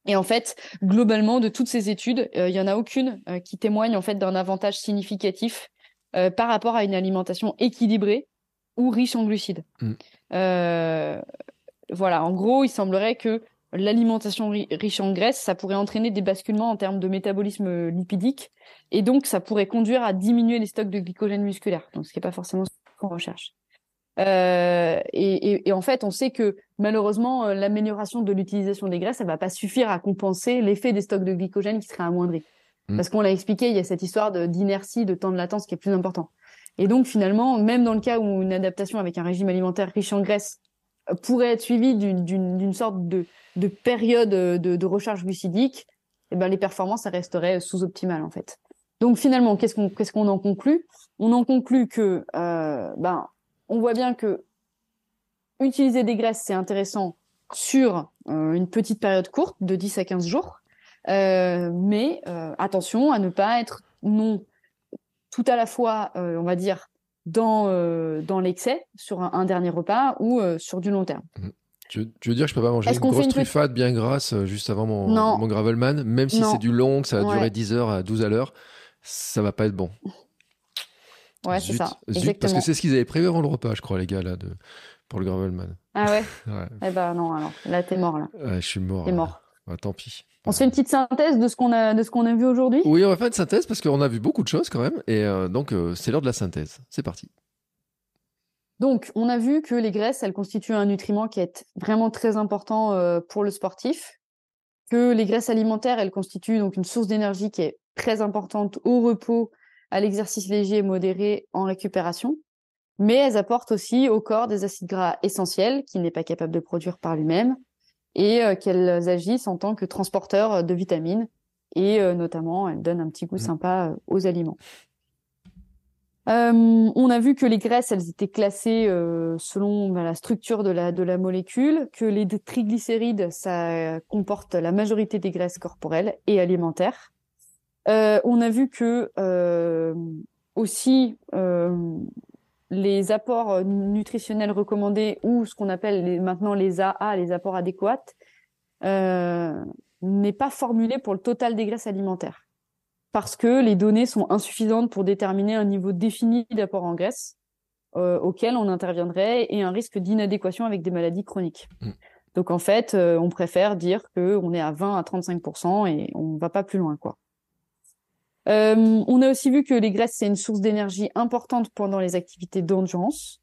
Et en fait, globalement, de toutes ces études, euh, il y en a aucune euh, qui témoigne en fait d'un avantage significatif euh, par rapport à une alimentation équilibrée ou riche en glucides. Mm. Voilà, en gros, il semblerait que l'alimentation riche en graisse, ça pourrait entraîner des basculements en termes de métabolisme lipidique, et donc ça pourrait conduire à diminuer les stocks de glycogène musculaire, donc ce qui n'est pas forcément ce qu'on recherche. Euh, et, et, en fait, on sait que malheureusement, l'amélioration de l'utilisation des graisses, ça va pas suffire à compenser l'effet des stocks de glycogène qui seraient amoindris. Mm. Parce qu'on l'a expliqué, il y a cette histoire d'inertie, de, temps de latence qui est plus important. Et donc finalement, même dans le cas où une adaptation avec un régime alimentaire riche en graisse euh, pourrait être suivie d'une sorte de, de période de, de, recharge glucidique, eh ben les performances resteraient sous-optimales en fait. Donc finalement, qu'est-ce qu'on qu'est-ce qu'on en conclut? On en conclut que euh, ben on voit bien que utiliser des graisses c'est intéressant sur euh, une petite période courte de 10 à 15 jours, euh, mais euh, attention à ne pas être non tout à la fois, on va dire, dans, dans l'excès sur un, dernier repas ou sur du long terme. Mmh. Tu, veux, dire que je peux pas manger une grosse truffade bien grasse juste avant mon, mon Gravelman, même si c'est du long, que ça va durer 10 heures à 12 à l'heure, ça va pas être bon? Ouais, c'est ça. parce que c'est ce qu'ils avaient prévu avant le repas, je crois, les gars, là, de, pour le Gravelman. Ah ouais, ouais. Eh ben non, alors là, t'es mort, là. Ouais, je suis mort. T'es mort. Ah, tant pis. On se fait une petite synthèse de ce qu'on a, de ce qu'on a vu aujourd'hui? Oui, on va faire une synthèse parce qu'on a vu beaucoup de choses quand même. Et euh, donc, euh, c'est l'heure de la synthèse. C'est parti. Donc, on a vu que les graisses, elles constituent un nutriment qui est vraiment très important euh, pour le sportif. Que les graisses alimentaires, elles constituent donc une source d'énergie qui est très importante au repos, à l'exercice léger et modéré, en récupération. Mais elles apportent aussi au corps des acides gras essentiels qu'il n'est pas capable de produire par lui-même et euh, qu'elles agissent en tant que transporteurs de vitamines et euh, notamment elles donnent un petit goût mmh. sympa euh, aux aliments. on a vu que les graisses, elles étaient classées selon bah, la structure de la, de la molécule, que les triglycérides, ça comporte la majorité des graisses corporelles et alimentaires. On a vu que aussi les apports euh, nutritionnels recommandés ou ce qu'on appelle maintenant les AA, les apports adéquats, euh, n'est pas formulé pour le total des graisses alimentaires parce que les données sont insuffisantes pour déterminer un niveau défini d'apport en graisse euh, auquel on interviendrait et un risque d'inadéquation avec des maladies chroniques. Mm. Donc en fait, on préfère dire que on est à 20 à 35% et on va pas plus loin quoi. Euh, on a aussi vu que les graisses, c'est une source d'énergie importante pendant les activités d'endurance,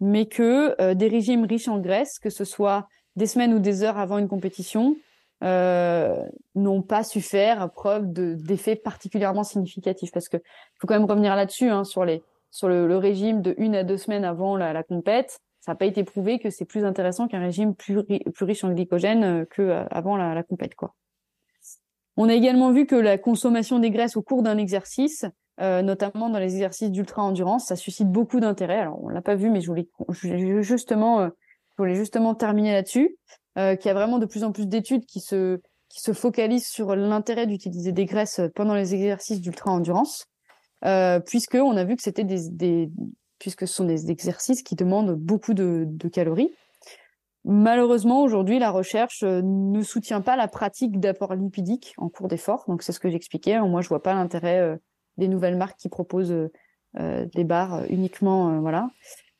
mais que euh, des régimes riches en graisses, que ce soit des semaines ou des heures avant une compétition, euh, n'ont pas su faire preuve d'effets particulièrement significatifs. Parce que faut quand même revenir là-dessus, hein, sur, les, sur le, régime de une à deux semaines avant la, la compète. Ça n'a pas été prouvé que c'est plus intéressant qu'un régime plus, riche en glycogène que avant la, la compète, quoi. On a également vu que la consommation des graisses au cours d'un exercice, euh, notamment dans les exercices d'ultra-endurance, ça suscite beaucoup d'intérêt. Alors, on l'a pas vu, mais je voulais, justement, euh, je voulais justement terminer là-dessus, euh, qu'il y a vraiment de plus en plus d'études qui se, qui se focalisent sur l'intérêt d'utiliser des graisses pendant les exercices d'ultra-endurance, euh, puisque on a vu que c'était des, des, puisque ce sont des exercices qui demandent beaucoup de, de calories. Malheureusement, aujourd'hui, la recherche euh, ne soutient pas la pratique d'apport lipidique en cours d'effort. Donc, c'est ce que j'expliquais. Moi, je vois pas l'intérêt euh, des nouvelles marques qui proposent euh, des barres uniquement, voilà.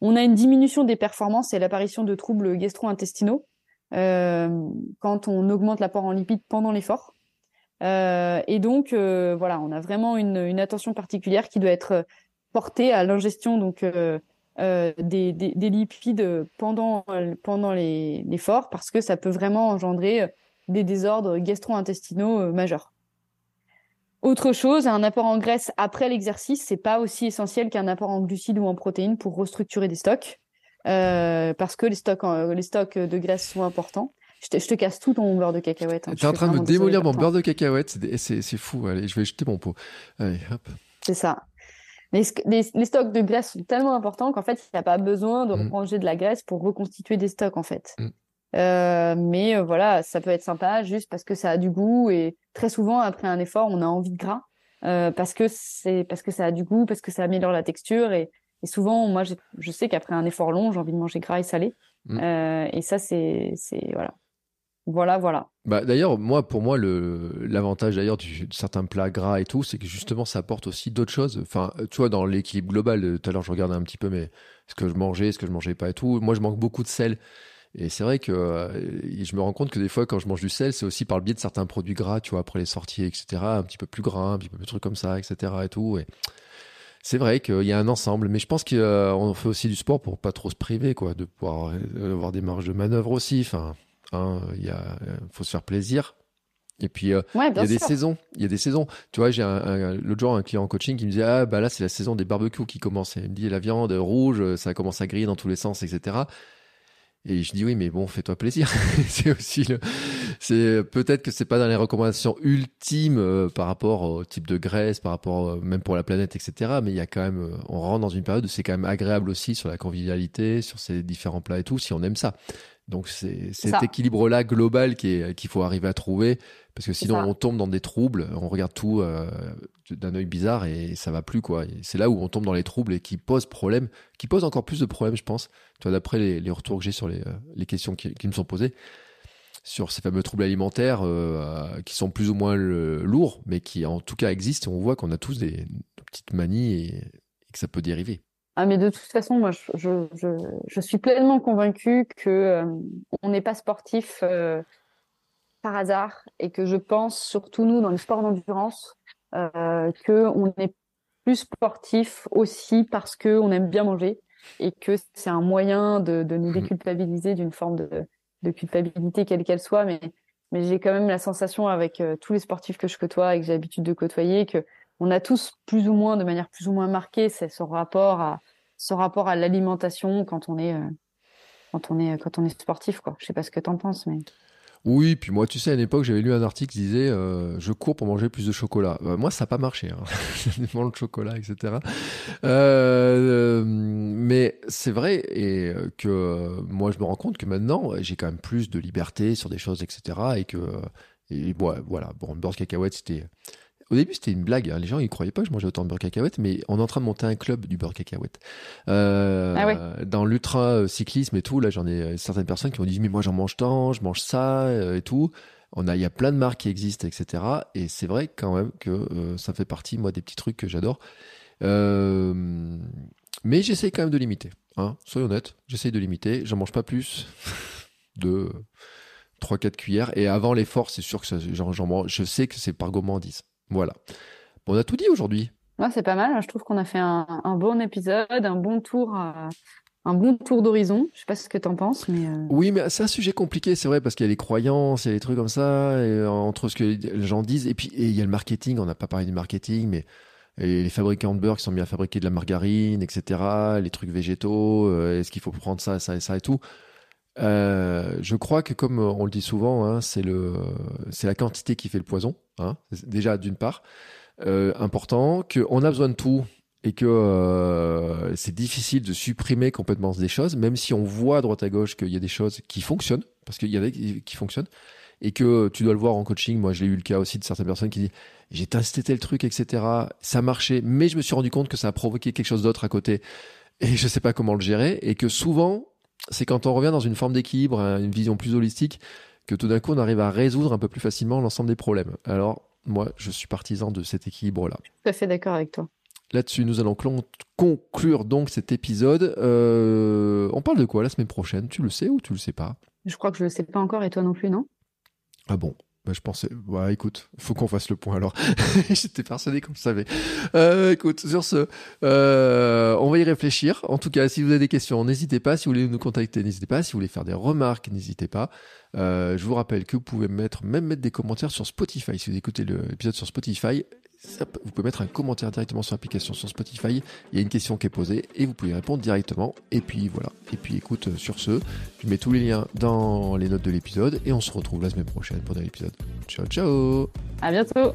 on a une diminution des performances et l'apparition de troubles gastro-intestinaux quand on augmente l'apport en lipides pendant l'effort. et donc, voilà, on a vraiment une, une, attention particulière qui doit être portée à l'ingestion donc des, des, des, lipides pendant pendant l'effort parce que ça peut vraiment engendrer des désordres gastro-intestinaux majeurs. Autre chose, un apport en graisse après l'exercice, c'est pas aussi essentiel qu'un apport en glucides ou en protéines pour restructurer des stocks, euh, parce que les stocks, les stocks de graisse sont importants. Je te, je te casse tout ton beurre de cacahuète. Hein. Tu es en train de me démolir mon beurre de cacahuète, c'est fou. Allez, je vais jeter mon pot. Allez, hop. C'est ça. Les, les, stocks de graisse sont tellement importants qu'en fait, il n'y a pas besoin de mmh. ranger de la graisse pour reconstituer des stocks, en fait. Mmh. Euh, mais euh, voilà, ça peut être sympa juste parce que ça a du goût et très souvent après un effort, on a envie de gras euh, parce que c'est parce que ça a du goût, parce que ça améliore la texture et, et souvent moi je sais qu'après un effort long, j'ai envie de manger gras et salé mmh. euh, et ça c'est c'est voilà. Voilà, voilà. Bah, d'ailleurs, moi, pour moi, le l'avantage d'ailleurs de certains plats gras et tout, c'est que justement, ça apporte aussi d'autres choses. Enfin, tu vois, dans l'équilibre global, tout à l'heure, je regardais un petit peu, mais ce que je mangeais, ce que je mangeais pas et tout. Moi, je manque beaucoup de sel. Et c'est vrai que euh, je me rends compte que des fois, quand je mange du sel, c'est aussi par le biais de certains produits gras, tu vois, après les sorties, etc., un petit peu plus gras, un petit peu plus trucs comme ça, etc., et tout. Et c'est vrai qu'il y a un ensemble, mais je pense qu'on fait aussi du sport pour pas trop se priver, quoi, de pouvoir euh, avoir des marges de manœuvre aussi. Enfin, hein, il y a, faut se faire plaisir. Et puis, euh, il y a des saisons. Il y a des saisons. Tu vois, j'ai l'autre jour un client en coaching qui me disait Ah, bah là, c'est la saison des barbecues qui commence. il me dit La viande rouge, ça commence à griller dans tous les sens, etc. Et je dis oui, mais bon, fais-toi plaisir. c'est aussi le, c'est peut-être que c'est pas dans les recommandations ultimes euh, par rapport au type de graisse, par rapport euh, même pour la planète, etc. Mais il y a quand même, euh, on rentre dans une période où c'est quand même agréable aussi sur la convivialité, sur ces différents plats et tout, si on aime ça. Donc c'est cet équilibre-là global qu'il faut arriver à trouver, parce que sinon on tombe dans des troubles, on regarde tout euh, d'un œil bizarre et ça va plus quoi. C'est là où on tombe dans les troubles et qui pose problème, qui pose encore plus de problèmes, je pense. Tu vois, d'après les, les, retours que j'ai sur les, euh, les questions qui, qui, me sont posées sur ces fameux troubles alimentaires euh, qui sont plus ou moins lourds, mais qui en tout cas existent. Et on voit qu'on a tous des, petites manies et, et que ça peut dériver. Ah, mais de toute façon, moi, je, je, je, suis pleinement convaincue que euh, on n'est pas sportif euh, par hasard et que je pense, surtout nous, dans le sport d'endurance, euh, qu'on est plus sportif aussi parce qu'on aime bien manger et que c'est un moyen de, de nous mmh. déculpabiliser d'une forme de, de culpabilité, quelle qu'elle soit. Mais, mais j'ai quand même la sensation avec euh, tous les sportifs que je côtoie et que j'ai l'habitude de côtoyer que on a tous plus ou moins, de manière plus ou moins marquée, ce rapport à l'alimentation quand on est euh, quand on est sportif quoi. Je sais pas ce que tu en penses, mais oui, puis moi, tu sais, à l'époque, j'avais lu un article qui disait euh, Je cours pour manger plus de chocolat. Euh, moi, ça n'a pas marché. Hein. le chocolat, etc. mais c'est vrai et que moi, je me rends compte que maintenant, j'ai quand même plus de liberté sur des choses, etc. Et que, et, voilà, bon, beurre cacahuète, c'était au début, c'était une blague. Hein. Les gens, ils croyaient pas que je mangeais autant de beurre cacahuète, mais on est en train de monter un club du beurre cacahuète. Euh, ah Dans l'ultra cyclisme et tout, là, j'en ai certaines personnes qui m'ont dit, mais moi, j'en mange tant, je mange ça euh, et tout. On a, il y a plein de marques qui existent, etc. Et c'est vrai quand même que euh, ça fait partie, moi, des petits trucs que j'adore. Euh, mais j'essaye quand même de limiter. Hein. Soyons honnêtes, j'essaye de limiter. J'en mange pas plus de 3-4 cuillères. Et avant l'effort, c'est sûr que mange, je sais que c'est par gourmandise. Voilà. on a tout dit aujourd'hui. Ouais, c'est pas mal. Je trouve qu'on a fait un, bon épisode, un bon tour. Euh, un bon tour d'horizon. Je sais pas ce que tu en penses, mais euh, oui, mais c'est un sujet compliqué, c'est vrai, parce qu'il y a les croyances, il y a des trucs comme ça, et euh, entre ce que les gens disent, et puis il y a le marketing. On n'a pas parlé du marketing, mais les fabricants de beurre qui sont mis à fabriquer de la margarine, etc. Les trucs végétaux, est-ce qu'il faut prendre ça, ça et ça et tout. Euh, je crois que comme on le dit souvent, hein, c'est le c'est la quantité qui fait le poison. Hein, déjà d'une part euh, important qu'on a besoin de tout et que euh, c'est difficile de supprimer complètement des choses, même si on voit à droite à gauche qu'il y a des choses qui fonctionnent, parce qu'il y en a qui fonctionnent, et que tu dois le voir en coaching. Moi, j'ai eu le cas aussi de certaines personnes qui disent j'ai testé tel truc, etc. Ça marchait, mais je me suis rendu compte que ça a provoqué quelque chose d'autre à côté, et je sais pas comment le gérer, et que souvent c'est quand on revient dans une forme d'équilibre, hein, une vision plus holistique, que tout d'un coup on arrive à résoudre un peu plus facilement l'ensemble des problèmes. Alors moi, je suis partisan de cet équilibre-là. Tout à fait d'accord avec toi. Là-dessus, nous allons conclure donc cet épisode. Euh, on parle de quoi la semaine prochaine? Tu le sais ou tu le sais pas? Je crois que je le sais pas encore et toi non plus, non? Ah bon? Bah, je pensais, ouais, écoute, faut qu'on fasse le point alors. J'étais persuadé qu'on le savait. Euh, écoute, sur ce, euh, on va y réfléchir. En tout cas, si vous avez des questions, n'hésitez pas. Si vous voulez nous contacter, n'hésitez pas. Si vous voulez faire des remarques, n'hésitez pas. Euh, je vous rappelle que vous pouvez mettre, même mettre des commentaires sur Spotify. Si vous écoutez l'épisode sur Spotify, vous pouvez mettre un commentaire directement sur l'application sur Spotify. Il y a une question qui est posée et vous pouvez répondre directement. Et puis voilà. Et puis écoute, euh, sur ce, je mets tous les liens dans les notes de l'épisode et on se retrouve la semaine prochaine pour un épisode. Ciao, ciao À bientôt